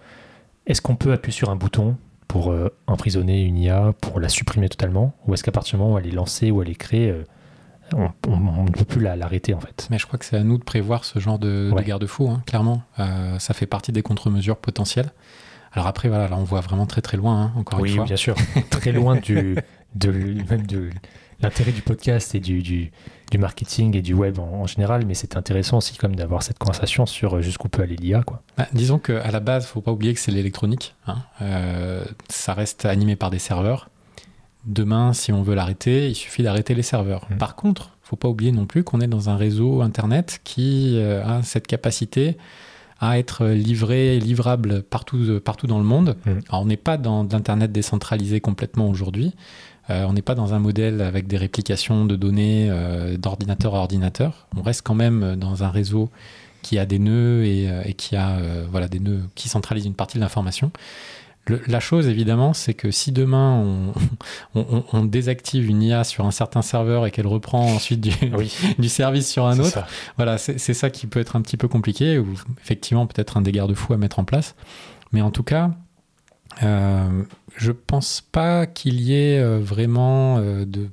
Est-ce qu'on peut appuyer sur un bouton pour euh, emprisonner une IA, pour la supprimer totalement? Ou est-ce qu'à partir du moment où elle est lancée, où elle est créée, euh, on, ne peut plus la- l'arrêter en fait? Mais je crois que c'est à nous de prévoir ce genre de, de garde-fou, hein, clairement. Euh, ça fait partie des contre-mesures potentielles. Alors après, voilà, là, on voit vraiment très très loin, hein, encore Oui, une fois. bien sûr. (laughs) Très loin du, de, même de l'intérêt du podcast et du, du, du marketing et du web en, en général, mais c'est intéressant aussi comme d'avoir cette conversation sur euh, jusqu'où peut aller l'IA. Quoi. Bah, disons qu'à la base, faut pas oublier que c'est l'électronique. hein. Euh, ça reste animé par des serveurs. Demain, si on veut l'arrêter, il suffit d'arrêter les serveurs. Mm. Par contre, faut pas oublier non plus qu'on est dans un réseau Internet qui euh, a cette capacité à être livré, livrable partout, partout dans le monde. Mm. Alors, on n'est pas dans de l'Internet décentralisé complètement aujourd'hui. Euh, on n'est pas dans un modèle avec des réplications de données euh, d'ordinateur à ordinateur. On reste quand même dans un réseau qui a des nœuds et, euh, et qui a voilà, des nœuds qui centralisent une partie de l'information. Le- la chose, évidemment, c'est que si demain on, (laughs) on- on- on désactive une IA sur un certain serveur et qu'elle reprend ensuite du, Oui, (laughs) du service sur un autre, ça. voilà, c'est c'est ça qui peut être un petit peu compliqué, ou effectivement peut-être un des garde-fous à mettre en place. Mais en tout cas, je pense pas qu'il y ait vraiment de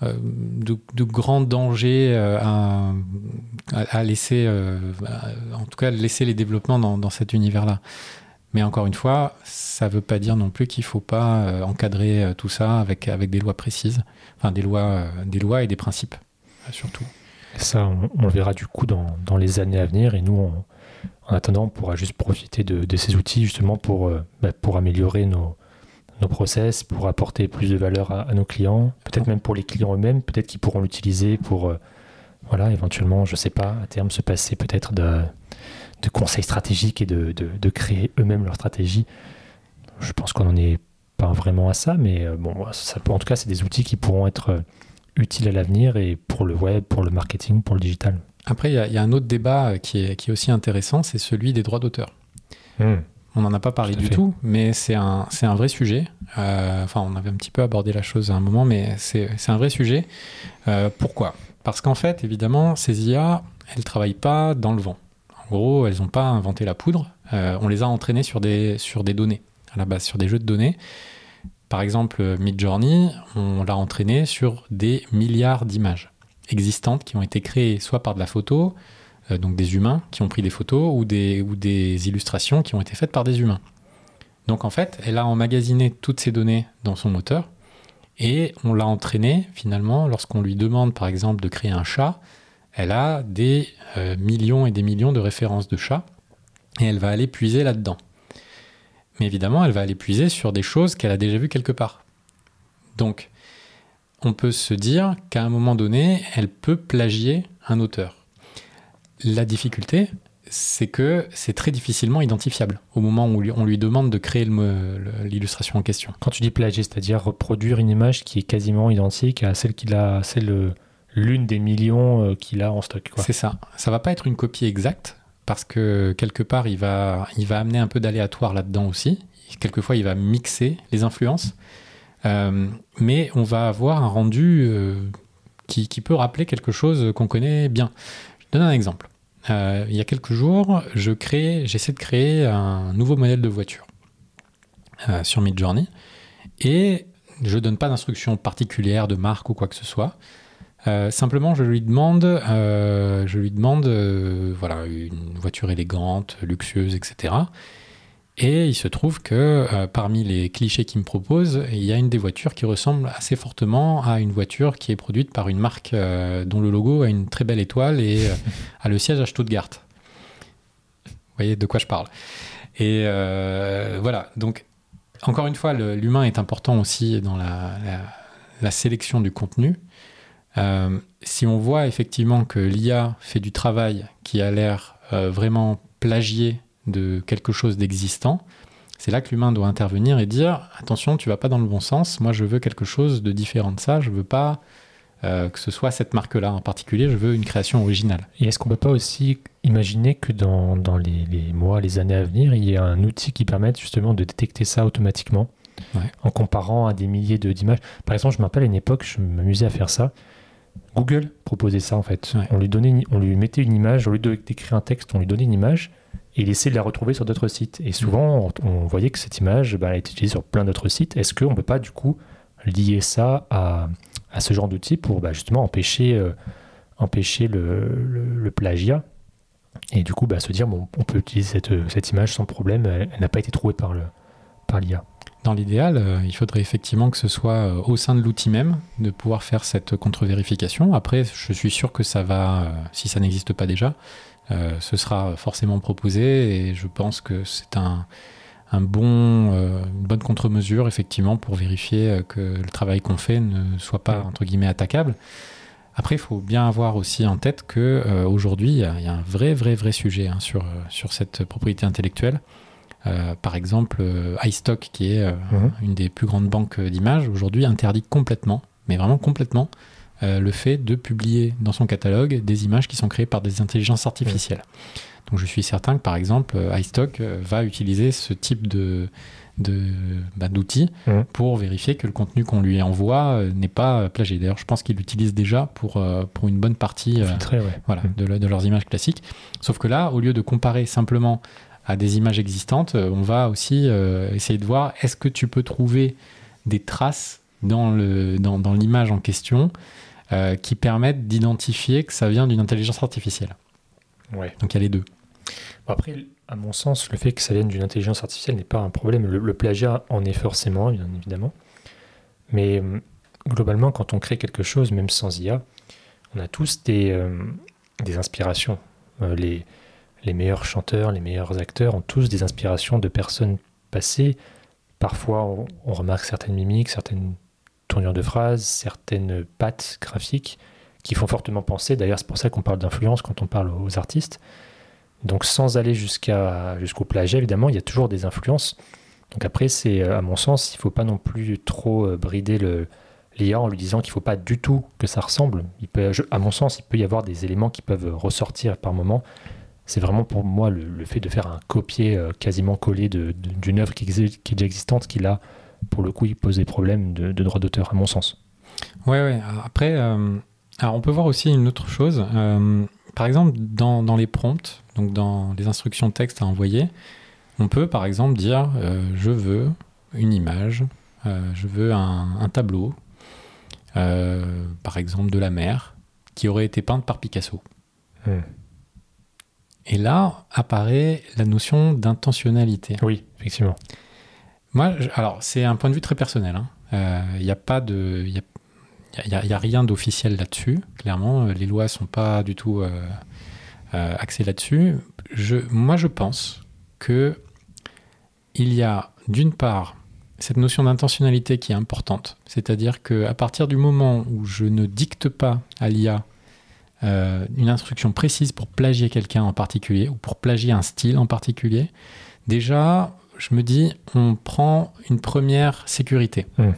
de, de, grands dangers à, laisser, en tout cas, laisser les développements dans, cet univers-là. Mais encore une fois, ça ne veut pas dire non plus qu'il ne faut pas euh, encadrer euh, tout ça avec, avec des lois précises, enfin des lois, euh, des lois et des principes, surtout. Ça, on, le verra du coup dans, dans, les années à venir. Et nous, en attendant, on pourra juste profiter de, ces outils justement pour, bah, pour améliorer nos, nos process, pour apporter plus de valeur à, nos clients, peut-être même pour les clients eux-mêmes, peut-être qu'ils pourront l'utiliser pour, voilà, éventuellement, je ne sais pas, à terme se passer peut-être de conseils stratégiques et de, créer eux-mêmes leur stratégie. Je pense qu'on n'en est pas vraiment à ça, mais euh, bon, en tout cas, c'est des outils qui pourront être euh, utiles à l'avenir et pour le web, pour le marketing, pour le digital. Après, il y, a un autre débat euh, qui est, qui est aussi intéressant, c'est celui des droits d'auteur. Hmm. On n'en a pas parlé du tout, mais c'est un, un vrai sujet. enfin, on avait un petit peu abordé la chose à un moment, mais c'est un vrai sujet. pourquoi? Parce qu'en fait, évidemment, ces IA, elles ne travaillent pas dans le vent. En gros, elles n'ont pas inventé la poudre. Euh, on les a entraînées sur des, sur des données, à la base, sur des jeux de données. Par exemple, Midjourney, on l'a entraîné sur des milliards d'images existantes qui ont été créées soit par de la photo, euh, donc des humains qui ont pris des photos, ou des, ou des illustrations qui ont été faites par des humains. Donc en fait, elle a emmagasiné toutes ces données dans son moteur et on l'a entraîné finalement lorsqu'on lui demande par exemple de créer un chat, elle a des euh, millions et des millions de références de chats et elle va aller puiser là-dedans. Mais évidemment, elle va aller puiser sur des choses qu'elle a déjà vues quelque part. Donc, on peut se dire qu'à un moment donné, elle peut plagier un auteur. La difficulté, c'est que c'est très difficilement identifiable au moment où on lui demande de créer l'illustration en question. Quand tu dis plagier, c'est-à-dire reproduire une image qui est quasiment identique à celle qu'il a, celle l'une des millions euh, qu'il a en stock. C'est ça. Ça va pas être une copie exacte parce que quelque part il va, il va amener un peu d'aléatoire là-dedans aussi. Quelquefois il va mixer les influences, euh, mais on va avoir un rendu euh, qui, peut rappeler quelque chose qu'on connaît bien. Je donne un exemple. il y a quelques jours, je crée, j'essaie de créer un nouveau modèle de voiture sur Midjourney et je donne pas d'instructions particulières de marque ou quoi que ce soit. Euh, simplement, je lui demande, euh, je lui demande, euh, voilà, une voiture élégante, luxueuse, etc. Et il se trouve que parmi les clichés qu'il me propose, il y a une des voitures qui ressemble assez fortement à une voiture qui est produite par une marque dont le logo a une très belle étoile et (laughs) a le siège à Stuttgart. Vous voyez de quoi je parle. Et voilà, donc encore une fois, l'humain est important aussi dans la sélection du contenu. Euh, si on voit effectivement que l'IA fait du travail qui a l'air euh, vraiment plagié de quelque chose d'existant, c'est là que l'humain doit intervenir et dire attention, tu vas pas dans le bon sens, moi je veux quelque chose de différent de ça, je veux pas euh, que ce soit cette marque-là en particulier, je veux une création originale. Et est-ce qu'on peut pas aussi imaginer que dans, dans les, mois, les années à venir, il y ait un outil qui permette justement de détecter ça automatiquement en comparant à des milliers d'images? Par exemple, je me rappelle à une époque, je m'amusais à faire ça. Google proposait ça en fait. On, lui donnait, on lui mettait une image, au lieu d'écrire un texte, on lui donnait une image et il essayait de la retrouver sur d'autres sites. Et souvent, on, voyait que cette image, bah, elle est utilisée sur plein d'autres sites. Est-ce qu'on ne peut pas du coup lier ça à, à ce genre d'outil pour bah, justement empêcher, euh, empêcher le, plagiat? Et du coup bah, se dire bon, on peut utiliser cette, cette image sans problème, elle, n'a pas été trouvée par l'IA. Par dans l'idéal, euh, il faudrait effectivement que ce soit euh, au sein de l'outil même de pouvoir faire cette contre-vérification. Après, je suis sûr que ça va, si ça n'existe pas déjà, ce sera forcément proposé et je pense que c'est un, bon, une bonne contre-mesure effectivement pour vérifier que le travail qu'on fait ne soit pas entre guillemets attaquable. Après, il faut bien avoir aussi en tête que aujourd'hui, il y, a un vrai, vrai, vrai sujet hein, sur, sur cette propriété intellectuelle. Euh, par exemple, euh, iStock, qui est euh, mhm. une des plus grandes banques d'images, aujourd'hui interdit complètement, mais vraiment complètement, le fait de publier dans son catalogue des images qui sont créées par des intelligences artificielles. Donc je suis certain que par exemple iStock va utiliser ce type de, bah, d'outils mhm. pour vérifier que le contenu qu'on lui envoie n'est pas plagié. D'ailleurs, je pense qu'ils l'utilisent déjà pour, pour une bonne partie voilà, de, de, leurs images classiques. Sauf que là, au lieu de comparer simplement à des images existantes, on va aussi essayer de voir est-ce que tu peux trouver des traces dans l'image dans, dans en question qui permettent d'identifier que ça vient d'une intelligence artificielle. Ouais. Donc il y a les deux. après, à mon sens, le fait que ça vienne d'une intelligence artificielle n'est pas un problème. Le, plagiat en est forcément, bien évidemment. Mais globalement, quand on crée quelque chose, même sans IA, on a tous des, euh, des inspirations. Euh, les, les meilleurs chanteurs, les meilleurs acteurs ont tous des inspirations de personnes passées. Parfois, on, remarque certaines mimiques, certaines tournures de phrases, certaines pattes graphiques qui font fortement penser. D'ailleurs, c'est pour ça qu'on parle d'influence quand on parle aux artistes. Donc, sans aller jusqu'à jusqu'au plagiat, évidemment, il y a toujours des influences. Donc après, c'est à mon sens, il ne faut pas non plus trop euh, brider l'IA en lui disant qu'il ne faut pas du tout que ça ressemble. À mon sens, il peut y avoir des éléments qui peuvent ressortir par moment. C'est vraiment pour moi le, fait de faire un copier euh, quasiment collé d'une œuvre qui, qui, est déjà existante qui là, pour le coup, il pose des problèmes de, droit d'auteur, à mon sens. Ouais, ouais. Après, euh, alors on peut voir aussi une autre chose. Euh, par exemple, dans, dans, les prompts, donc dans les instructions texte à envoyer, on peut par exemple dire je veux une image, je veux un, un tableau euh, par exemple de la mer, qui aurait été peinte par Picasso. Hmm. Et là apparaît la notion d'intentionnalité. Oui, effectivement. Moi, alors c'est un point de vue très personnel. Il hein. n'y euh, a pas de, il y a, rien d'officiel là-dessus. Clairement, les lois sont pas du tout euh, axées là-dessus. Moi, je pense que il y a d'une part cette notion d'intentionnalité qui est importante. C'est-à-dire qu'à partir du moment où je ne dicte pas à l'IA euh, une instruction précise pour plagier quelqu'un en particulier ou pour plagier un style en particulier, déjà, je me dis, on prend une première sécurité. Hmm.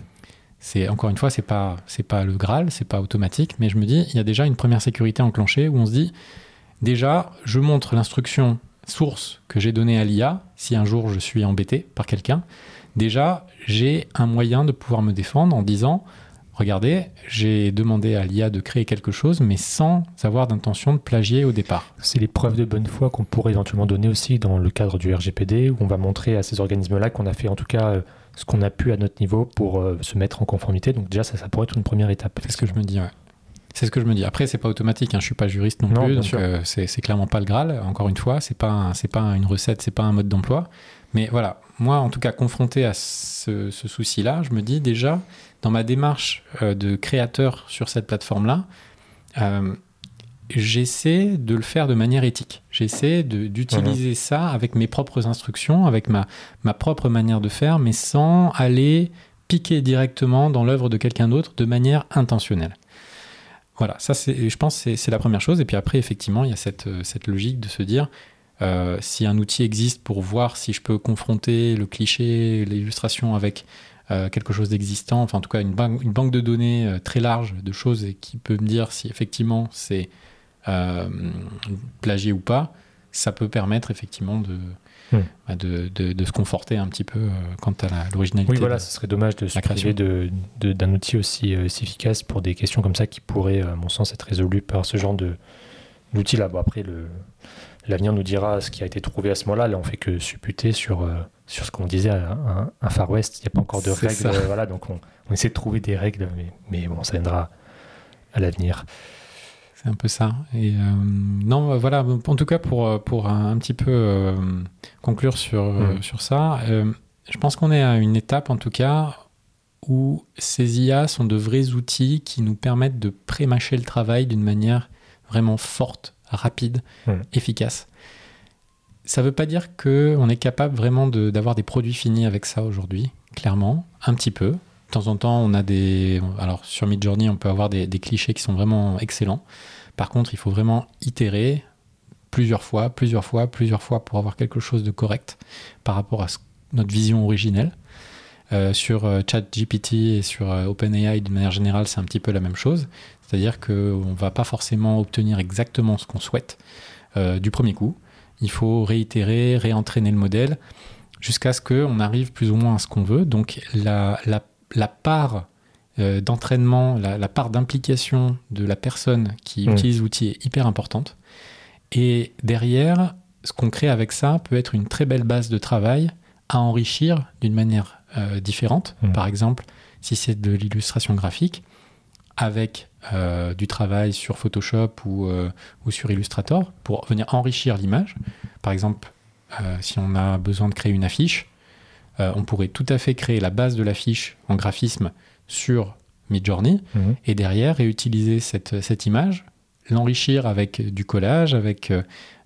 C'est encore une fois, c'est pas c'est pas le Graal, c'est pas automatique, mais je me dis, il y a déjà une première sécurité enclenchée où on se dit, déjà, je montre l'instruction source que j'ai donnée à l'IA si un jour je suis embêté par quelqu'un déjà, j'ai un moyen de pouvoir me défendre en disant, regardez, j'ai demandé à l'IA de créer quelque chose, mais sans avoir d'intention de plagier au départ. C'est les preuves de bonne foi qu'on pourrait éventuellement donner aussi dans le cadre du RGPD, où on va montrer à ces organismes-là qu'on a fait en tout cas euh, ce qu'on a pu à notre niveau pour euh, se mettre en conformité. Donc déjà, ça, ça pourrait être une première étape. C'est ce que je me dis, ouais. C'est ce que je me dis. Après, c'est pas automatique. Hein. Je suis pas juriste non, plus, donc euh, c'est clairement pas le Graal. Encore une fois, c'est pas c'est pas une recette, c'est pas un mode d'emploi. Mais voilà, moi, en tout cas, confronté à ce, souci-là, je me dis déjà, dans ma démarche euh, de créateur sur cette plateforme-là, euh, j'essaie de le faire de manière éthique. J'essaie d'utiliser ça avec mes propres instructions, avec ma, ma propre manière de faire, mais sans aller piquer directement dans l'œuvre de quelqu'un d'autre de manière intentionnelle. Voilà, ça je pense c'est la première chose. Et puis après, effectivement, il y a cette, cette logique de se dire, euh, si un outil existe pour voir si je peux confronter le cliché, l'illustration avec euh, quelque chose d'existant, enfin en tout cas une, banque, de données euh, très large de choses et qui peut me dire si effectivement c'est plagié ou pas, ça peut permettre effectivement de, hmm. bah, de, se conforter un petit peu quant à l'originalité. Oui, voilà, ce serait dommage de se priver d'un outil aussi, efficace pour des questions comme ça qui pourraient, à mon sens, être résolues par ce genre d'outil-là. Bon, après, le, l'avenir nous dira ce qui a été trouvé à ce moment-là. Là, on fait que supputer sur, euh, sur ce qu'on disait à un, Far West. Il n'y a pas encore de règles. Euh, voilà, donc on, essaie de trouver des règles, mais, mais bon, ça viendra à l'avenir. C'est un peu ça. Et euh, non, voilà, en tout cas, pour, pour un, petit peu conclure sur, mm. sur ça, je pense qu'on est à une étape, en tout cas, où ces IA sont de vrais outils qui nous permettent de pré-mâcher le travail d'une manière vraiment forte rapide, hmm. efficace. Ça ne veut pas dire qu'on est capable vraiment d'avoir des produits finis avec ça aujourd'hui, clairement, un petit peu. De temps en temps, on a des. Alors, sur Midjourney, on peut avoir des, clichés qui sont vraiment excellents. Par contre, il faut vraiment itérer plusieurs fois, plusieurs fois, plusieurs fois pour avoir quelque chose de correct par rapport à notre vision originelle. Euh, sur euh, ChatGPT et sur euh, OpenAI, de manière générale, c'est un petit peu la même chose. C'est-à-dire qu'on ne va pas forcément obtenir exactement ce qu'on souhaite euh, du premier coup. Il faut réitérer, réentraîner le modèle jusqu'à ce qu'on arrive plus ou moins à ce qu'on veut. Donc la, part euh, d'entraînement, la, part d'implication de la personne qui mmh. utilise l'outil est hyper importante. Et derrière, ce qu'on crée avec ça peut être une très belle base de travail à enrichir d'une manière euh, différente. Mm. Par exemple, si c'est de l'illustration graphique, avec euh, du travail sur Photoshop ou, euh, ou sur Illustrator, pour venir enrichir l'image. Par exemple, euh, si on a besoin de créer une affiche, on pourrait tout à fait créer la base de l'affiche en graphisme sur Midjourney Mhm. et derrière réutiliser cette, cette image, l'enrichir avec du collage, avec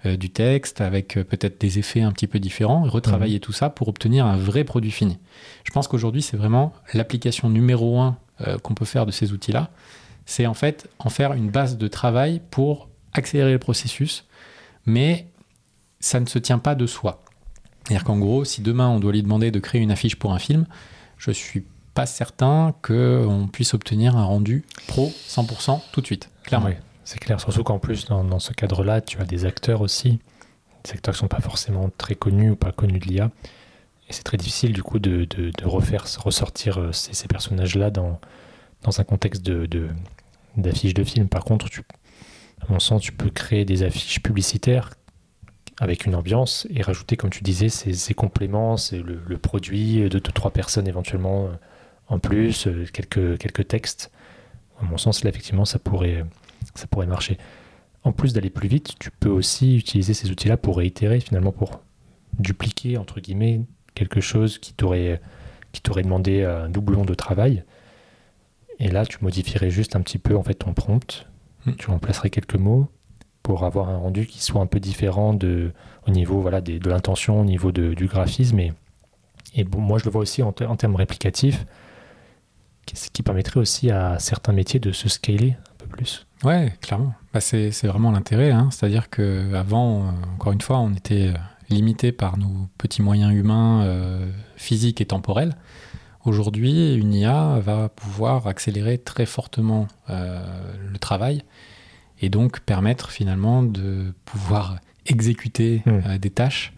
du texte, avec peut-être des effets un petit peu différents, et retravailler tout ça pour obtenir un vrai produit fini. Je pense qu'aujourd'hui, c'est vraiment l'application numéro un qu'on peut faire de ces outils-là. C'est en fait en faire une base de travail pour accélérer le processus, mais ça ne se tient pas de soi. C'est-à-dire qu'en gros, si demain on doit lui demander de créer une affiche pour un film, je suis pas certain qu'on puisse obtenir un rendu pro 100% tout de suite, clairement. Oui, c'est clair. Surtout qu'en plus, dans, ce cadre-là, tu as des acteurs aussi. Des acteurs qui ne sont pas forcément très connus ou pas connus de l'IA. Et c'est très difficile, du coup, de, refaire, ressortir euh, ces personnages-là dans, dans un contexte de, de- d'affiches de, film. Par contre, tu, à mon sens, tu peux créer des affiches publicitaires avec une ambiance et rajouter, comme tu disais, ces, compléments, c'est le, produit de deux, trois personnes éventuellement euh, en plus, euh, quelques, quelques textes. À mon sens, là, effectivement, ça pourrait, ça pourrait marcher. En plus d'aller plus vite, tu peux aussi utiliser ces outils-là pour réitérer, finalement, pour dupliquer, entre guillemets, quelque chose qui t'aurait, qui t'aurait demandé un doublon de travail. Et là, tu modifierais juste un petit peu, en fait, ton prompt. Hmm. Tu remplacerais quelques mots pour avoir un rendu qui soit un peu différent de, au niveau voilà, des- de l'intention, au niveau de- du graphisme. Et, et bon, moi, je le vois aussi en, en termes réplicatifs, ce qui permettrait aussi à certains métiers de se scaler un peu plus. Ouais, clairement. Bah, c'est vraiment l'intérêt. hein. C'est-à-dire qu'avant, encore une fois, on était euh, limité par nos petits moyens humains, euh, physiques et temporels. Aujourd'hui, une IA va pouvoir accélérer très fortement euh, le travail et donc permettre finalement de pouvoir exécuter Mm. euh, des tâches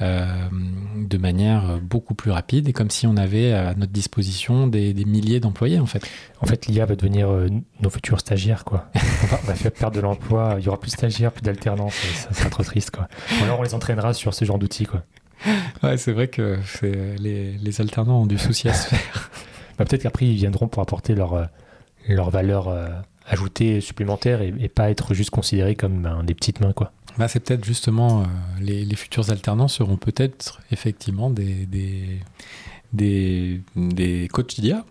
euh, de manière beaucoup plus rapide et comme si on avait à notre disposition des, des milliers d'employés en fait. En fait, l'IA va devenir euh, nos futurs stagiaires, quoi. (laughs) on, va, on va faire perdre de l'emploi, il y aura plus de stagiaires, plus d'alternance, ça sera trop triste, quoi. Ou alors on les entraînera sur ce genre d'outils, quoi. (laughs) Ouais, c'est vrai que les, les alternants ont du souci à se faire. (laughs) Bah, Peut-être qu'après, ils viendront pour apporter leur, euh, leur valeur euh, ajoutée supplémentaire et, et pas être juste considérés comme ben, des petites mains, quoi. Bah, c'est peut-être justement euh, les, les futurs alternants seront peut-être effectivement des, des, des, des coachs d'IA.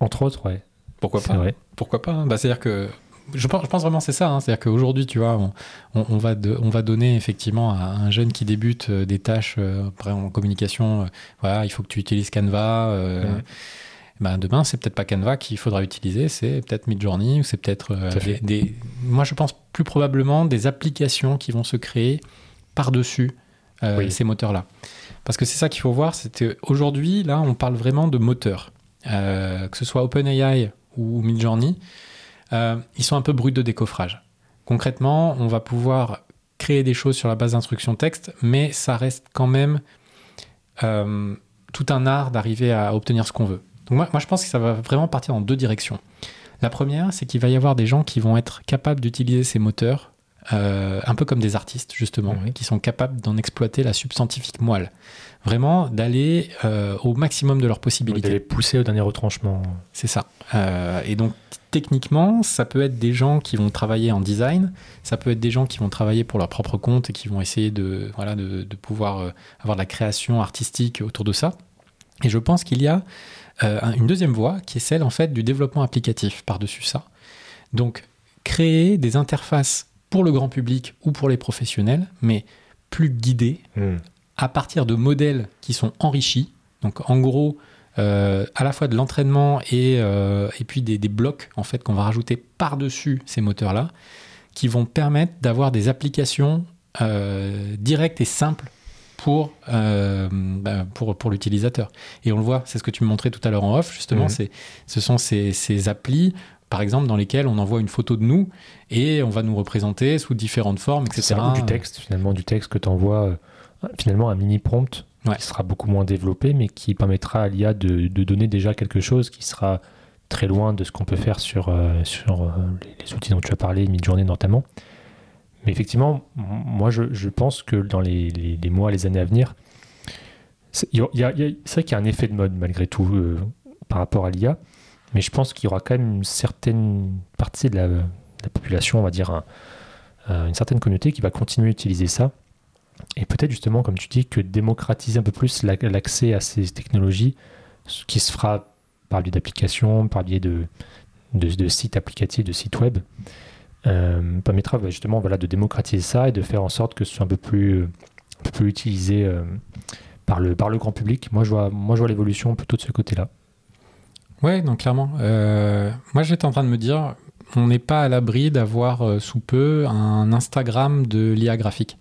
Entre autres, ouais. Pourquoi C'est pas vrai. Pourquoi pas bah, C'est-à-dire que je pense, je pense vraiment que c'est ça. hein. C'est-à-dire qu'aujourd'hui, tu vois, on, on- on va de- on va donner effectivement à un jeune qui débute euh, des tâches euh, en communication. euh, voilà, il faut que tu utilises Canva. euh, Ouais. bah, demain, c'est peut-être pas Canva qu'il faudra utiliser, c'est peut-être Midjourney ou c'est peut-être des, Moi, je pense plus probablement des applications qui vont se créer par-dessus Oui. ces moteurs-là. Parce que c'est ça qu'il faut voir, c'est qu'aujourd'hui, là, on parle vraiment de moteurs. Que ce soit OpenAI ou Midjourney, ils sont un peu bruts de décoffrage. Concrètement, on va pouvoir créer des choses sur la base d'instructions texte, mais ça reste quand même euh, tout un art d'arriver à obtenir ce qu'on veut. Donc moi, moi, je pense que ça va vraiment partir dans deux directions. La première, c'est qu'il va y avoir des gens qui vont être capables d'utiliser ces moteurs, euh, un peu comme des artistes justement, Oui. qui sont capables d'en exploiter la substantifique moelle. Vraiment d'aller euh, au maximum de leurs possibilités. les pousser au dernier retranchement. C'est ça. Euh, et donc, techniquement, ça peut être des gens qui vont travailler en design, ça peut être des gens qui vont travailler pour leur propre compte et qui vont essayer de, voilà, de, de pouvoir euh, avoir de la création artistique autour de ça. Et je pense qu'il y a euh, un- une deuxième voie qui est celle, en fait, du développement applicatif par-dessus ça. Donc, créer des interfaces pour le grand public ou pour les professionnels, mais plus guidées, Hmm. À partir de modèles qui sont enrichis. Donc en gros, euh, à la fois de l'entraînement et, euh, et puis des, des blocs en fait qu'on va rajouter par-dessus ces moteurs-là, qui vont permettre d'avoir des applications euh, directes et simples pour, bah, pour, pour l'utilisateur. Et on le voit, c'est ce que tu me montrais tout à l'heure en off, justement, Mhm. c'est, ce sont ces, ces applis, par exemple, dans lesquelles on envoie une photo de nous et on va nous représenter sous différentes formes, etc. Ça, ou du texte, finalement, du texte que tu envoies, finalement, un mini prompt Ouais. qui sera beaucoup moins développé, mais qui permettra à l'IA de, de donner déjà quelque chose qui sera très loin de ce qu'on peut faire sur, euh, sur euh, les, outils dont tu as parlé, Midjourney notamment, Mais effectivement, moi, je, pense que dans les, les, mois, les années à venir, c'est vrai qu'il y a un effet de mode malgré tout euh, par rapport à l'IA, mais je pense qu'il y aura quand même une certaine partie de la, population, on va dire une certaine communauté qui va continuer à utiliser ça. Et peut-être justement, comme tu dis, que démocratiser un peu plus l'accès à ces technologies, ce qui se fera par le biais d'applications, par le biais de, de, sites applicatifs, de sites web, euh, permettra justement voilà, de démocratiser ça et de faire en sorte que ce soit un peu plus, un peu plus utilisé euh, par, le, par le grand public. Moi, je vois, moi, je vois l'évolution plutôt de ce côté-là. Ouais, donc clairement. Euh, moi, j'étais en train de me dire, on n'est pas à l'abri d'avoir sous peu un Instagram de l'IA graphique.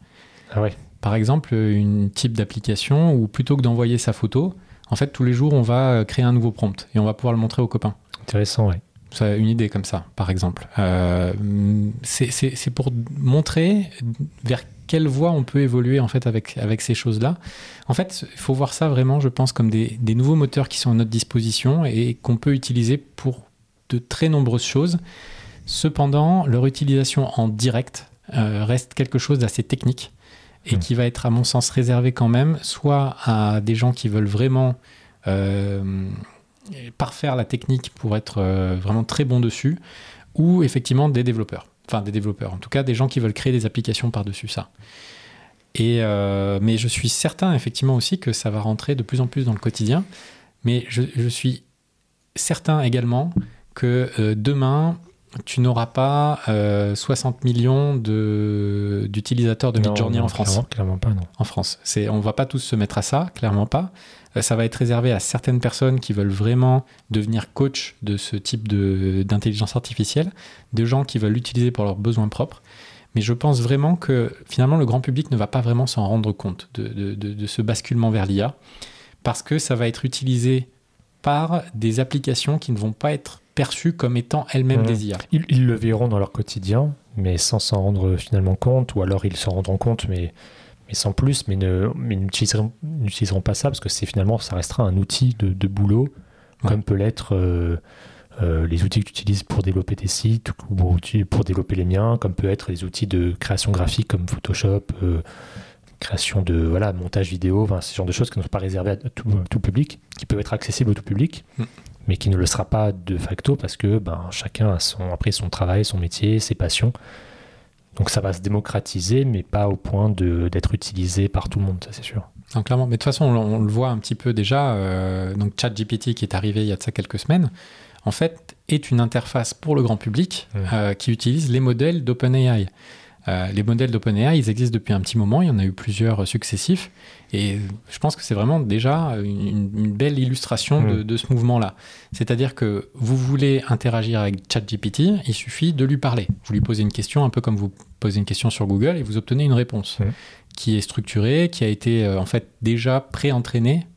Ah ouais. Par exemple, une type d'application où plutôt que d'envoyer sa photo, en fait, tous les jours, on va créer un nouveau prompt et on va pouvoir le montrer aux copains. Intéressant, oui. C'est une idée comme ça, par exemple. Euh, c'est pour montrer vers quelle voie on peut évoluer en fait avec, avec ces choses-là. En fait, il faut voir ça vraiment, je pense, comme des, des nouveaux moteurs qui sont à notre disposition et qu'on peut utiliser pour de très nombreuses choses. Cependant, leur utilisation en direct euh, reste quelque chose d'assez technique et qui va être, à mon sens, réservé quand même, soit à des gens qui veulent vraiment euh, parfaire la technique pour être euh, vraiment très bon dessus, ou effectivement des développeurs. Enfin, des développeurs, en tout cas des gens qui veulent créer des applications par-dessus ça. Et, euh, mais je suis certain effectivement aussi que ça va rentrer de plus en plus dans le quotidien. Mais je suis certain également que demain, tu n'auras pas 60 euh, millions d'utilisateurs de, Midjourney en France. Clairement, pas, non. En France. On ne va pas tous se mettre à ça, clairement pas. Euh, ça va être réservé à certaines personnes qui veulent vraiment devenir coach de ce type d'intelligence artificielle, de gens qui veulent l'utiliser pour leurs besoins propres. Mais je pense vraiment que finalement le grand public ne va pas vraiment s'en rendre compte de, de ce basculement vers l'IA, parce que ça va être utilisé par des applications qui ne vont pas être perçues comme étant elles-mêmes mmh. des IA. Ils, le verront dans leur quotidien, mais sans s'en rendre finalement compte, ou alors ils s'en rendront compte, mais, mais sans plus, mais n'utiliseront pas ça, parce que c'est finalement, ça restera un outil de, boulot, comme peut l'être euh, euh, les outils que tu utilises pour développer tes sites, ou pour développer les miens, comme peut être les outils de création graphique comme Photoshop. Euh, création de voilà, montage vidéo, enfin, ce genre de choses qui ne sont pas réservées à tout, tout, public, qui peuvent être accessibles au tout public, mm. Mais qui ne le sera pas de facto parce que ben, chacun a son, après son travail, son métier, ses passions. Donc ça va se démocratiser, mais pas au point d'être utilisé par tout le monde, ça c'est sûr. clairement, mais de toute façon, on, le voit un petit peu déjà. Euh, donc ChatGPT qui est arrivé il y a de ça quelques semaines, en fait, est une interface pour le grand public euh, qui utilise les modèles d'OpenAI. Euh, les modèles d'OpenAI, ils existent depuis un petit moment, il y en a eu plusieurs successifs, et je pense que c'est vraiment déjà une, belle illustration de, mm. ce mouvement-là. C'est-à-dire que vous voulez interagir avec ChatGPT, il suffit de lui parler. Vous lui posez une question, un peu comme vous posez une question sur Google, et vous obtenez une réponse mm. qui est structurée, qui a été euh, en fait déjà pré-entraînée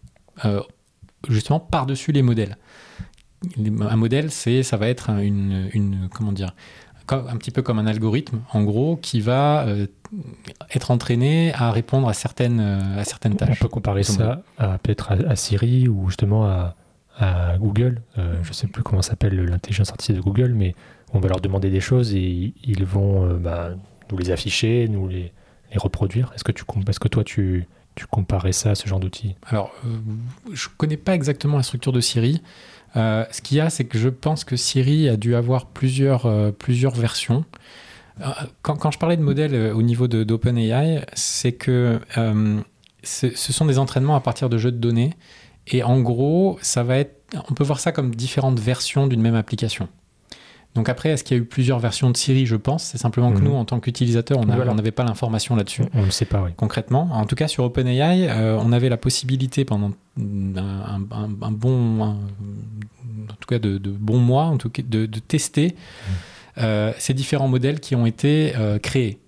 euh, justement par-dessus les modèles. Un modèle, c'est, ça va être une, une comment dire, un petit peu comme un algorithme, en gros, qui va euh, être entraîné à répondre à certaines, euh, à certaines tâches. On peut comparer ça à, peut-être à, Siri ou justement à, Google. Euh, je ne sais plus comment s'appelle l'intelligence artificielle de Google, mais on va leur demander des choses et ils vont bah, nous les afficher, nous les, les reproduire. Est-ce que, tu, est que toi, tu, tu comparais ça à ce genre d'outil Alors, je ne connais pas exactement la structure de Siri. Euh, ce qu'il y a, c'est que je pense que Siri a dû avoir plusieurs, euh, versions. Euh, quand, quand, je parlais de modèles au niveau d'OpenAI, c'est que ce sont des entraînements à partir de jeux de données. Et en gros, ça va être, on peut voir ça comme différentes versions d'une même application. Donc après, est-ce qu'il y a eu plusieurs versions de Siri Je pense? C'est simplement que mhm. nous, en tant qu'utilisateurs, on n'avait pas l'information là-dessus. On ne sait pas, oui. Concrètement. En tout cas, sur OpenAI, euh, on avait la possibilité pendant un, bon, en tout cas de, bons mois, en tout cas, de, tester mhm. euh, ces différents modèles qui ont été euh, créés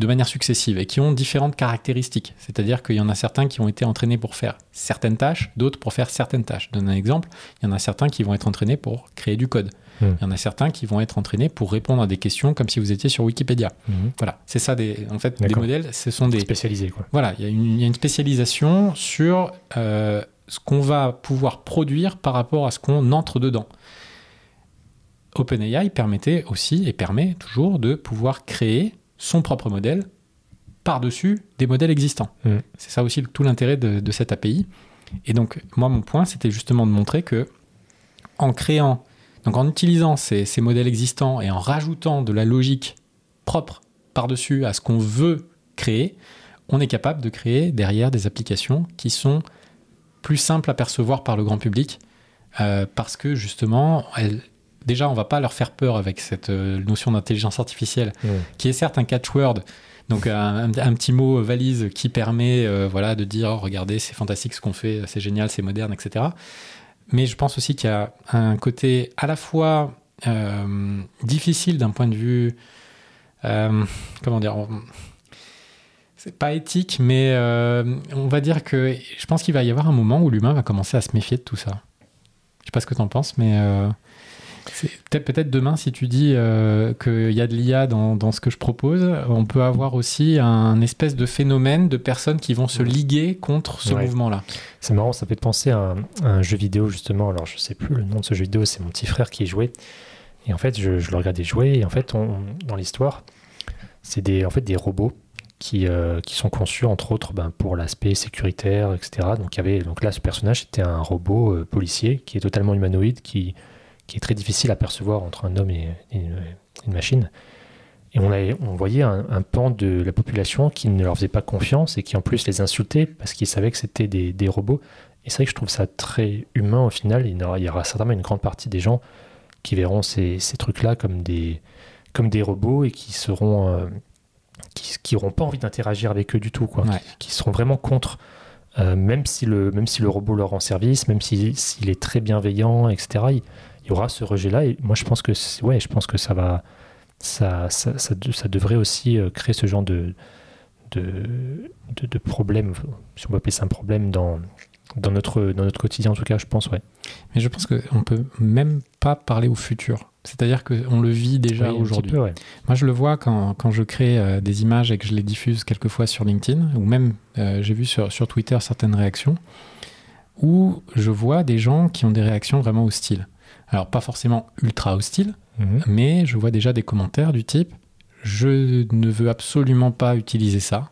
de manière successive et qui ont différentes caractéristiques. C'est-à-dire qu'il y en a certains qui ont été entraînés pour faire certaines tâches, d'autres pour faire certaines tâches. Je donne un exemple. Il y en a certains qui vont être entraînés pour créer du code. Hmm. Il y en a certains qui vont être entraînés pour répondre à des questions comme si vous étiez sur Wikipédia. Hmm. Voilà, c'est ça des, en fait, des modèles. Ce sont des spécialisés. Quoi. Voilà, il y, a une, spécialisation sur euh, ce qu'on va pouvoir produire par rapport à ce qu'on entre dedans. OpenAI permettait aussi et permet toujours de pouvoir créer son propre modèle par-dessus des modèles existants. Mm. C'est ça aussi tout l'intérêt de, de cette API. Et donc, moi, mon point, c'était justement de montrer que en créant, donc en utilisant ces, ces modèles existants et en rajoutant de la logique propre par-dessus à ce qu'on veut créer, on est capable de créer derrière des applications qui sont plus simples à percevoir par le grand public euh, parce que justement, elles- déjà, on va pas leur faire peur avec cette euh, notion d'intelligence artificielle qui est certes un catchword, donc un, petit mot valise qui permet euh, voilà, de dire oh, regardez, c'est fantastique ce qu'on fait, c'est génial, c'est moderne, etc. Mais je pense aussi qu'il y a un côté à la fois euh, difficile d'un point de vue. euh, comment dire C'est pas éthique, mais euh, on va dire que je pense qu'il va y avoir un moment où l'humain va commencer à se méfier de tout ça. Je sais pas ce que tu en penses, mais euh, peut-être demain, si tu dis euh, qu'il y a de l'IA dans, dans ce que je propose, on peut avoir aussi un espèce de phénomène de personnes qui vont se liguer contre ce Ouais. mouvement-là. C'est marrant, ça fait penser à un, à un jeu vidéo justement. Alors je sais plus le nom de ce jeu vidéo, c'est mon petit frère qui y jouait. Et en fait, je, je le regardais jouer. Et en fait, on- dans l'histoire, c'est des, en fait, des robots qui, euh, qui sont conçus entre autres ben, pour l'aspect sécuritaire, etc. Donc, y avait, donc là, ce personnage c'était un robot euh, policier qui est totalement humanoïde, qui, qui est très difficile à percevoir entre un homme et une, une machine. Et on, voyait un, un pan de la population qui ne leur faisait pas confiance et qui en plus les insultait parce qu'ils savaient que c'était des, des robots. Et c'est vrai que je trouve ça très humain au final. Il y aura, il y aura certainement une grande partie des gens qui verront ces, ces trucs-là comme des, comme des robots et qui seront euh, qui, qui auront pas envie d'interagir avec eux du tout, quoi. Ouais. Qui, qui seront vraiment contre, euh, même si le même si le robot leur rend service, même si- s'il est très bienveillant, etc. y aura ce rejet-là. Et moi, je pense que ouais, je pense que ça va ça, ça, ça, de- ça devrait aussi euh, créer ce genre de, de, de, de problème, si on peut appeler ça un problème dans, dans, notre, dans notre quotidien, en tout cas, je pense, ouais. Mais je pense qu'on peut même pas parler au futur. C'est-à-dire qu'on le vit déjà Oui, aujourd'hui. ouais. Moi, je le vois quand, quand je crée euh, des images et que je les diffuse quelquefois sur LinkedIn, ou même euh, j'ai vu sur, sur Twitter certaines réactions, où je vois des gens qui ont des réactions vraiment hostiles. Alors, pas forcément ultra hostiles, Mhm. mais je vois déjà des commentaires du type Je ne veux absolument pas utiliser ça.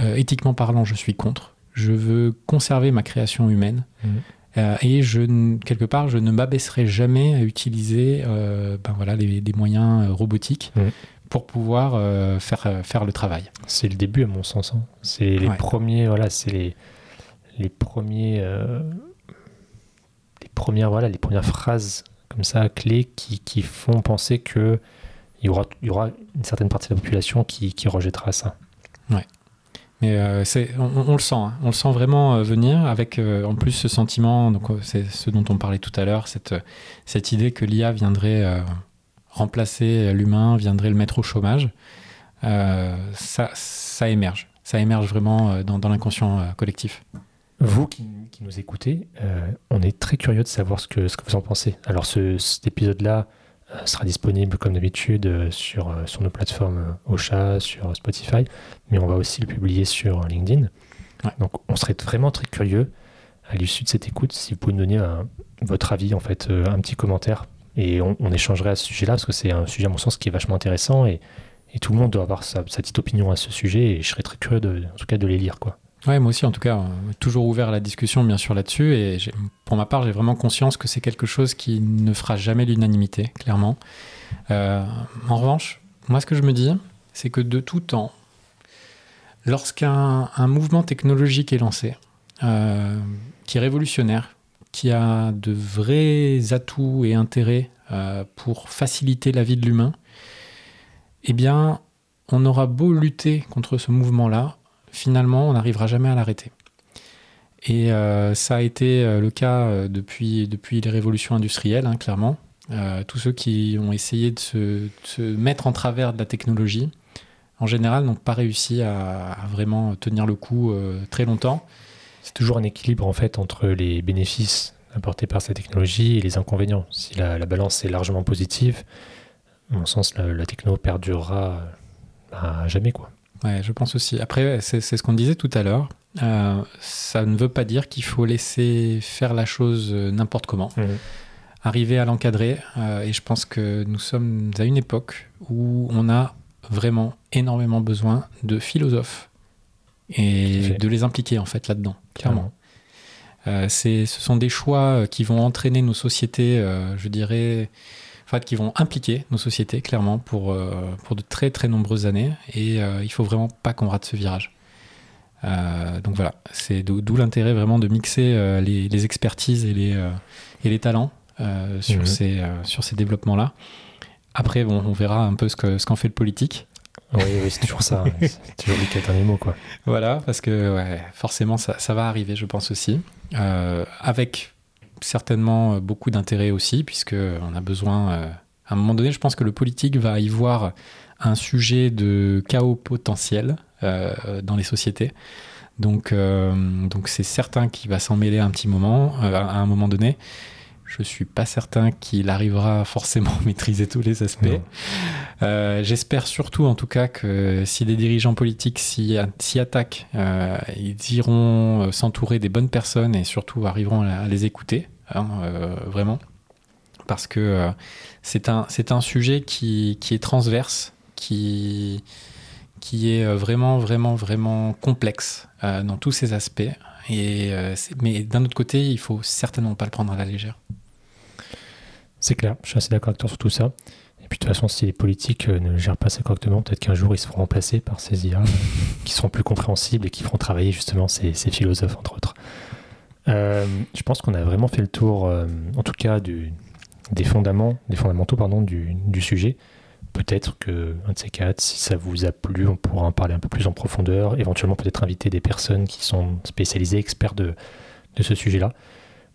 Euh, éthiquement parlant, je suis contre. Je veux conserver ma création humaine. Mhm. Euh, et je, quelque part, je ne m'abaisserai jamais à utiliser euh, ben voilà, les, des moyens robotiques Mhm. pour pouvoir faire, faire le travail. C'est le début, à mon sens. hein. C'est les Ouais. premiers, voilà, c'est les, les premiers, premières, voilà, les premières phrases comme ça clés qui, qui font penser que il y aura, il y aura une certaine partie de la population qui, qui rejettera ça. Mais euh, c'est, on, le sent, hein. on le sent vraiment euh, venir avec euh, en plus ce sentiment, donc c'est ce dont on parlait tout à l'heure, cette, cette idée que l'IA viendrait remplacer l'humain, viendrait le mettre au chômage. Ça, ça émerge, ça émerge vraiment dans, l'inconscient collectif. Vous qui, qui nous écoutez, euh, on est très curieux de savoir ce que, ce que vous en pensez. Alors ce, cet épisode-là euh, sera disponible comme d'habitude euh, sur, sur nos plateformes Ocha, sur Spotify, mais on va aussi le publier sur LinkedIn. Ouais. Donc on serait vraiment très curieux à l'issue de cette écoute si vous pouvez nous donner un- votre avis, en fait, un petit commentaire. Et on, on échangerait à ce sujet-là, parce que c'est un sujet, à mon sens, qui est vachement intéressant, et, et tout le monde doit avoir sa, sa petite opinion à ce sujet, et je serais très curieux, de, en tout cas, de les lire. Quoi. Ouais, moi aussi, en tout cas, euh, toujours ouvert à la discussion, bien sûr, là-dessus. Et pour ma part, j'ai vraiment conscience que c'est quelque chose qui ne fera jamais l'unanimité, clairement. Euh, en revanche, moi, ce que je me dis, c'est que de tout temps, lorsqu'un un mouvement technologique est lancé, euh, qui est révolutionnaire, qui a de vrais atouts et intérêts pour faciliter la vie de l'humain, eh bien, on aura beau lutter contre ce mouvement-là, finalement, on n'arrivera jamais à l'arrêter. Et euh, ça a été euh, le cas euh, depuis, depuis les révolutions industrielles, hein, clairement. Tous ceux qui ont essayé de se, mettre en travers de la technologie, en général, n'ont pas réussi à, vraiment tenir le coup très longtemps. C'est toujours un équilibre en fait entre les bénéfices apportés par cette technologie et les inconvénients. Si la, la balance est largement positive, à mon sens, la, la techno perdurera à jamais. Quoi. Ouais, je pense aussi. Après, c'est ce qu'on disait tout à l'heure. Euh, ça ne veut pas dire qu'il faut laisser faire la chose euh, n'importe comment. Arriver à l'encadrer. euh, et je pense que nous sommes à une époque où on a vraiment énormément besoin de philosophes et de les impliquer en fait là-dedans, clairement. Euh, ce sont des choix qui vont entraîner nos sociétés, je dirais, qui vont impliquer nos sociétés clairement pour, euh, pour de très très nombreuses années. Et il faut vraiment pas qu'on rate ce virage. donc voilà, c'est d'où l'intérêt vraiment de mixer les, expertises et les, et les talents sur, mhm. ces, sur ces développements-là. Après, bon, on verra un peu ce qu'en ce qu'en fait le politique. Oui, oui c'est toujours ça. (laughs) c'est toujours les quatre derniers mots, quoi. Voilà, parce que ouais, forcément, ça, ça, va arriver, je pense aussi. Euh, avec certainement beaucoup d'intérêt aussi, puisqu'on a besoin. Euh, à un moment donné, je pense que le politique va y voir un sujet de chaos potentiel euh, dans les sociétés. Donc, donc c'est certain qu'il va s'en mêler un petit moment, à un moment donné. Je suis pas certain qu'il arrivera forcément (laughs) à maîtriser tous les aspects. Euh, j'espère surtout, en tout cas, que si des dirigeants politiques s'y attaquent, euh, ils iront euh, s'entourer des bonnes personnes et surtout arriveront à, les écouter, hein, vraiment, parce que c'est un sujet qui, qui est transverse, qui qui est vraiment vraiment vraiment complexe dans tous ses aspects. Et, mais d'un autre côté, il faut certainement pas le prendre à la légère. C'est clair, je suis assez d'accord avec toi sur tout ça. Et puis de toute façon, si les politiques euh, ne gèrent pas ça correctement, peut-être qu'un jour ils seront remplacés par ces IA euh, (laughs) qui seront plus compréhensibles et qui feront travailler justement ces, philosophes, entre autres. Euh, je pense qu'on a vraiment fait le tour, en tout cas, des, fondaments, des fondamentaux pardon, du sujet. Peut-être que un de ces quatre, si ça vous a plu, on pourra en parler un peu plus en profondeur. Éventuellement, peut-être inviter des personnes qui sont spécialisées, experts de, de ce sujet-là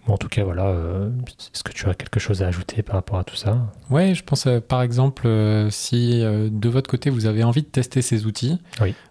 en tout cas, voilà, euh, est-ce que tu as quelque chose à ajouter par rapport à tout ça? Oui, je pense euh, par exemple, euh, si de votre côté vous avez envie de tester ces outils,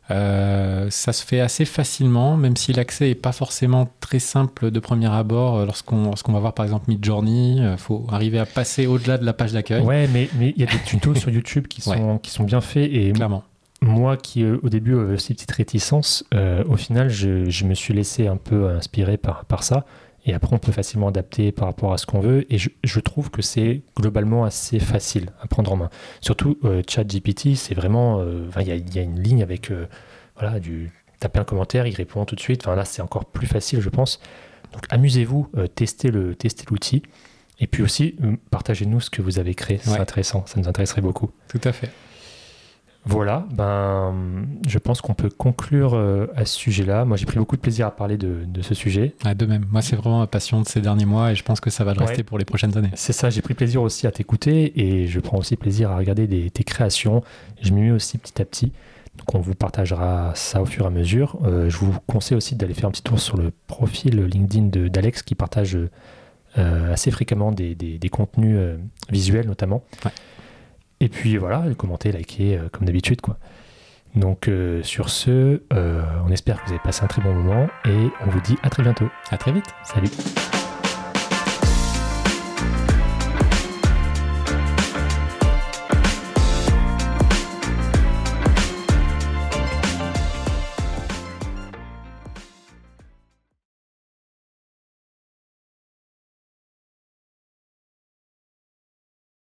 ça se fait assez facilement, même si l'accès n'est pas forcément très simple de premier abord. Lorsqu'on va voir par exemple Midjourney, il faut arriver à passer au-delà de la page d'accueil. Ouais, mais il y a des tutos sur YouTube qui sont, qui sont bien faits et Clairement. Moi qui au début avais aussi petite réticence, au final je, je, me suis laissé un peu inspirer par, par ça. Et après, on peut facilement adapter par rapport à ce qu'on veut. Et je, trouve que c'est globalement assez facile à prendre en main. Surtout, euh, ChatGPT, c'est vraiment. Euh, il y, a une ligne avec. Euh, voilà, du. Taper un commentaire, il répond tout de suite. Enfin, là, c'est encore plus facile, je pense. Donc, amusez-vous, testez l'outil. Testez et puis aussi, partagez-nous ce que vous avez créé. C'est intéressant. Ça nous intéresserait beaucoup. Tout à fait. Voilà, ben, je pense qu'on peut conclure euh, à ce sujet-là. Moi, j'ai pris beaucoup de plaisir à parler de, ce sujet. de même, moi, c'est vraiment ma passion de ces derniers mois et je pense que ça va le rester pour les prochaines années. C'est ça, j'ai pris plaisir aussi à t'écouter et je prends aussi plaisir à regarder tes créations. Je m'y mets aussi petit à petit. Donc, on vous partagera ça au fur et à mesure. Euh, je vous conseille aussi d'aller faire un petit tour sur le profil LinkedIn d'Alex qui partage euh, assez fréquemment des, contenus visuels notamment. Et puis voilà, commentez, likez euh, comme d'habitude. quoi. Donc euh, sur ce, euh, on espère que vous avez passé un très bon moment et on vous dit à très bientôt. À très vite. Salut.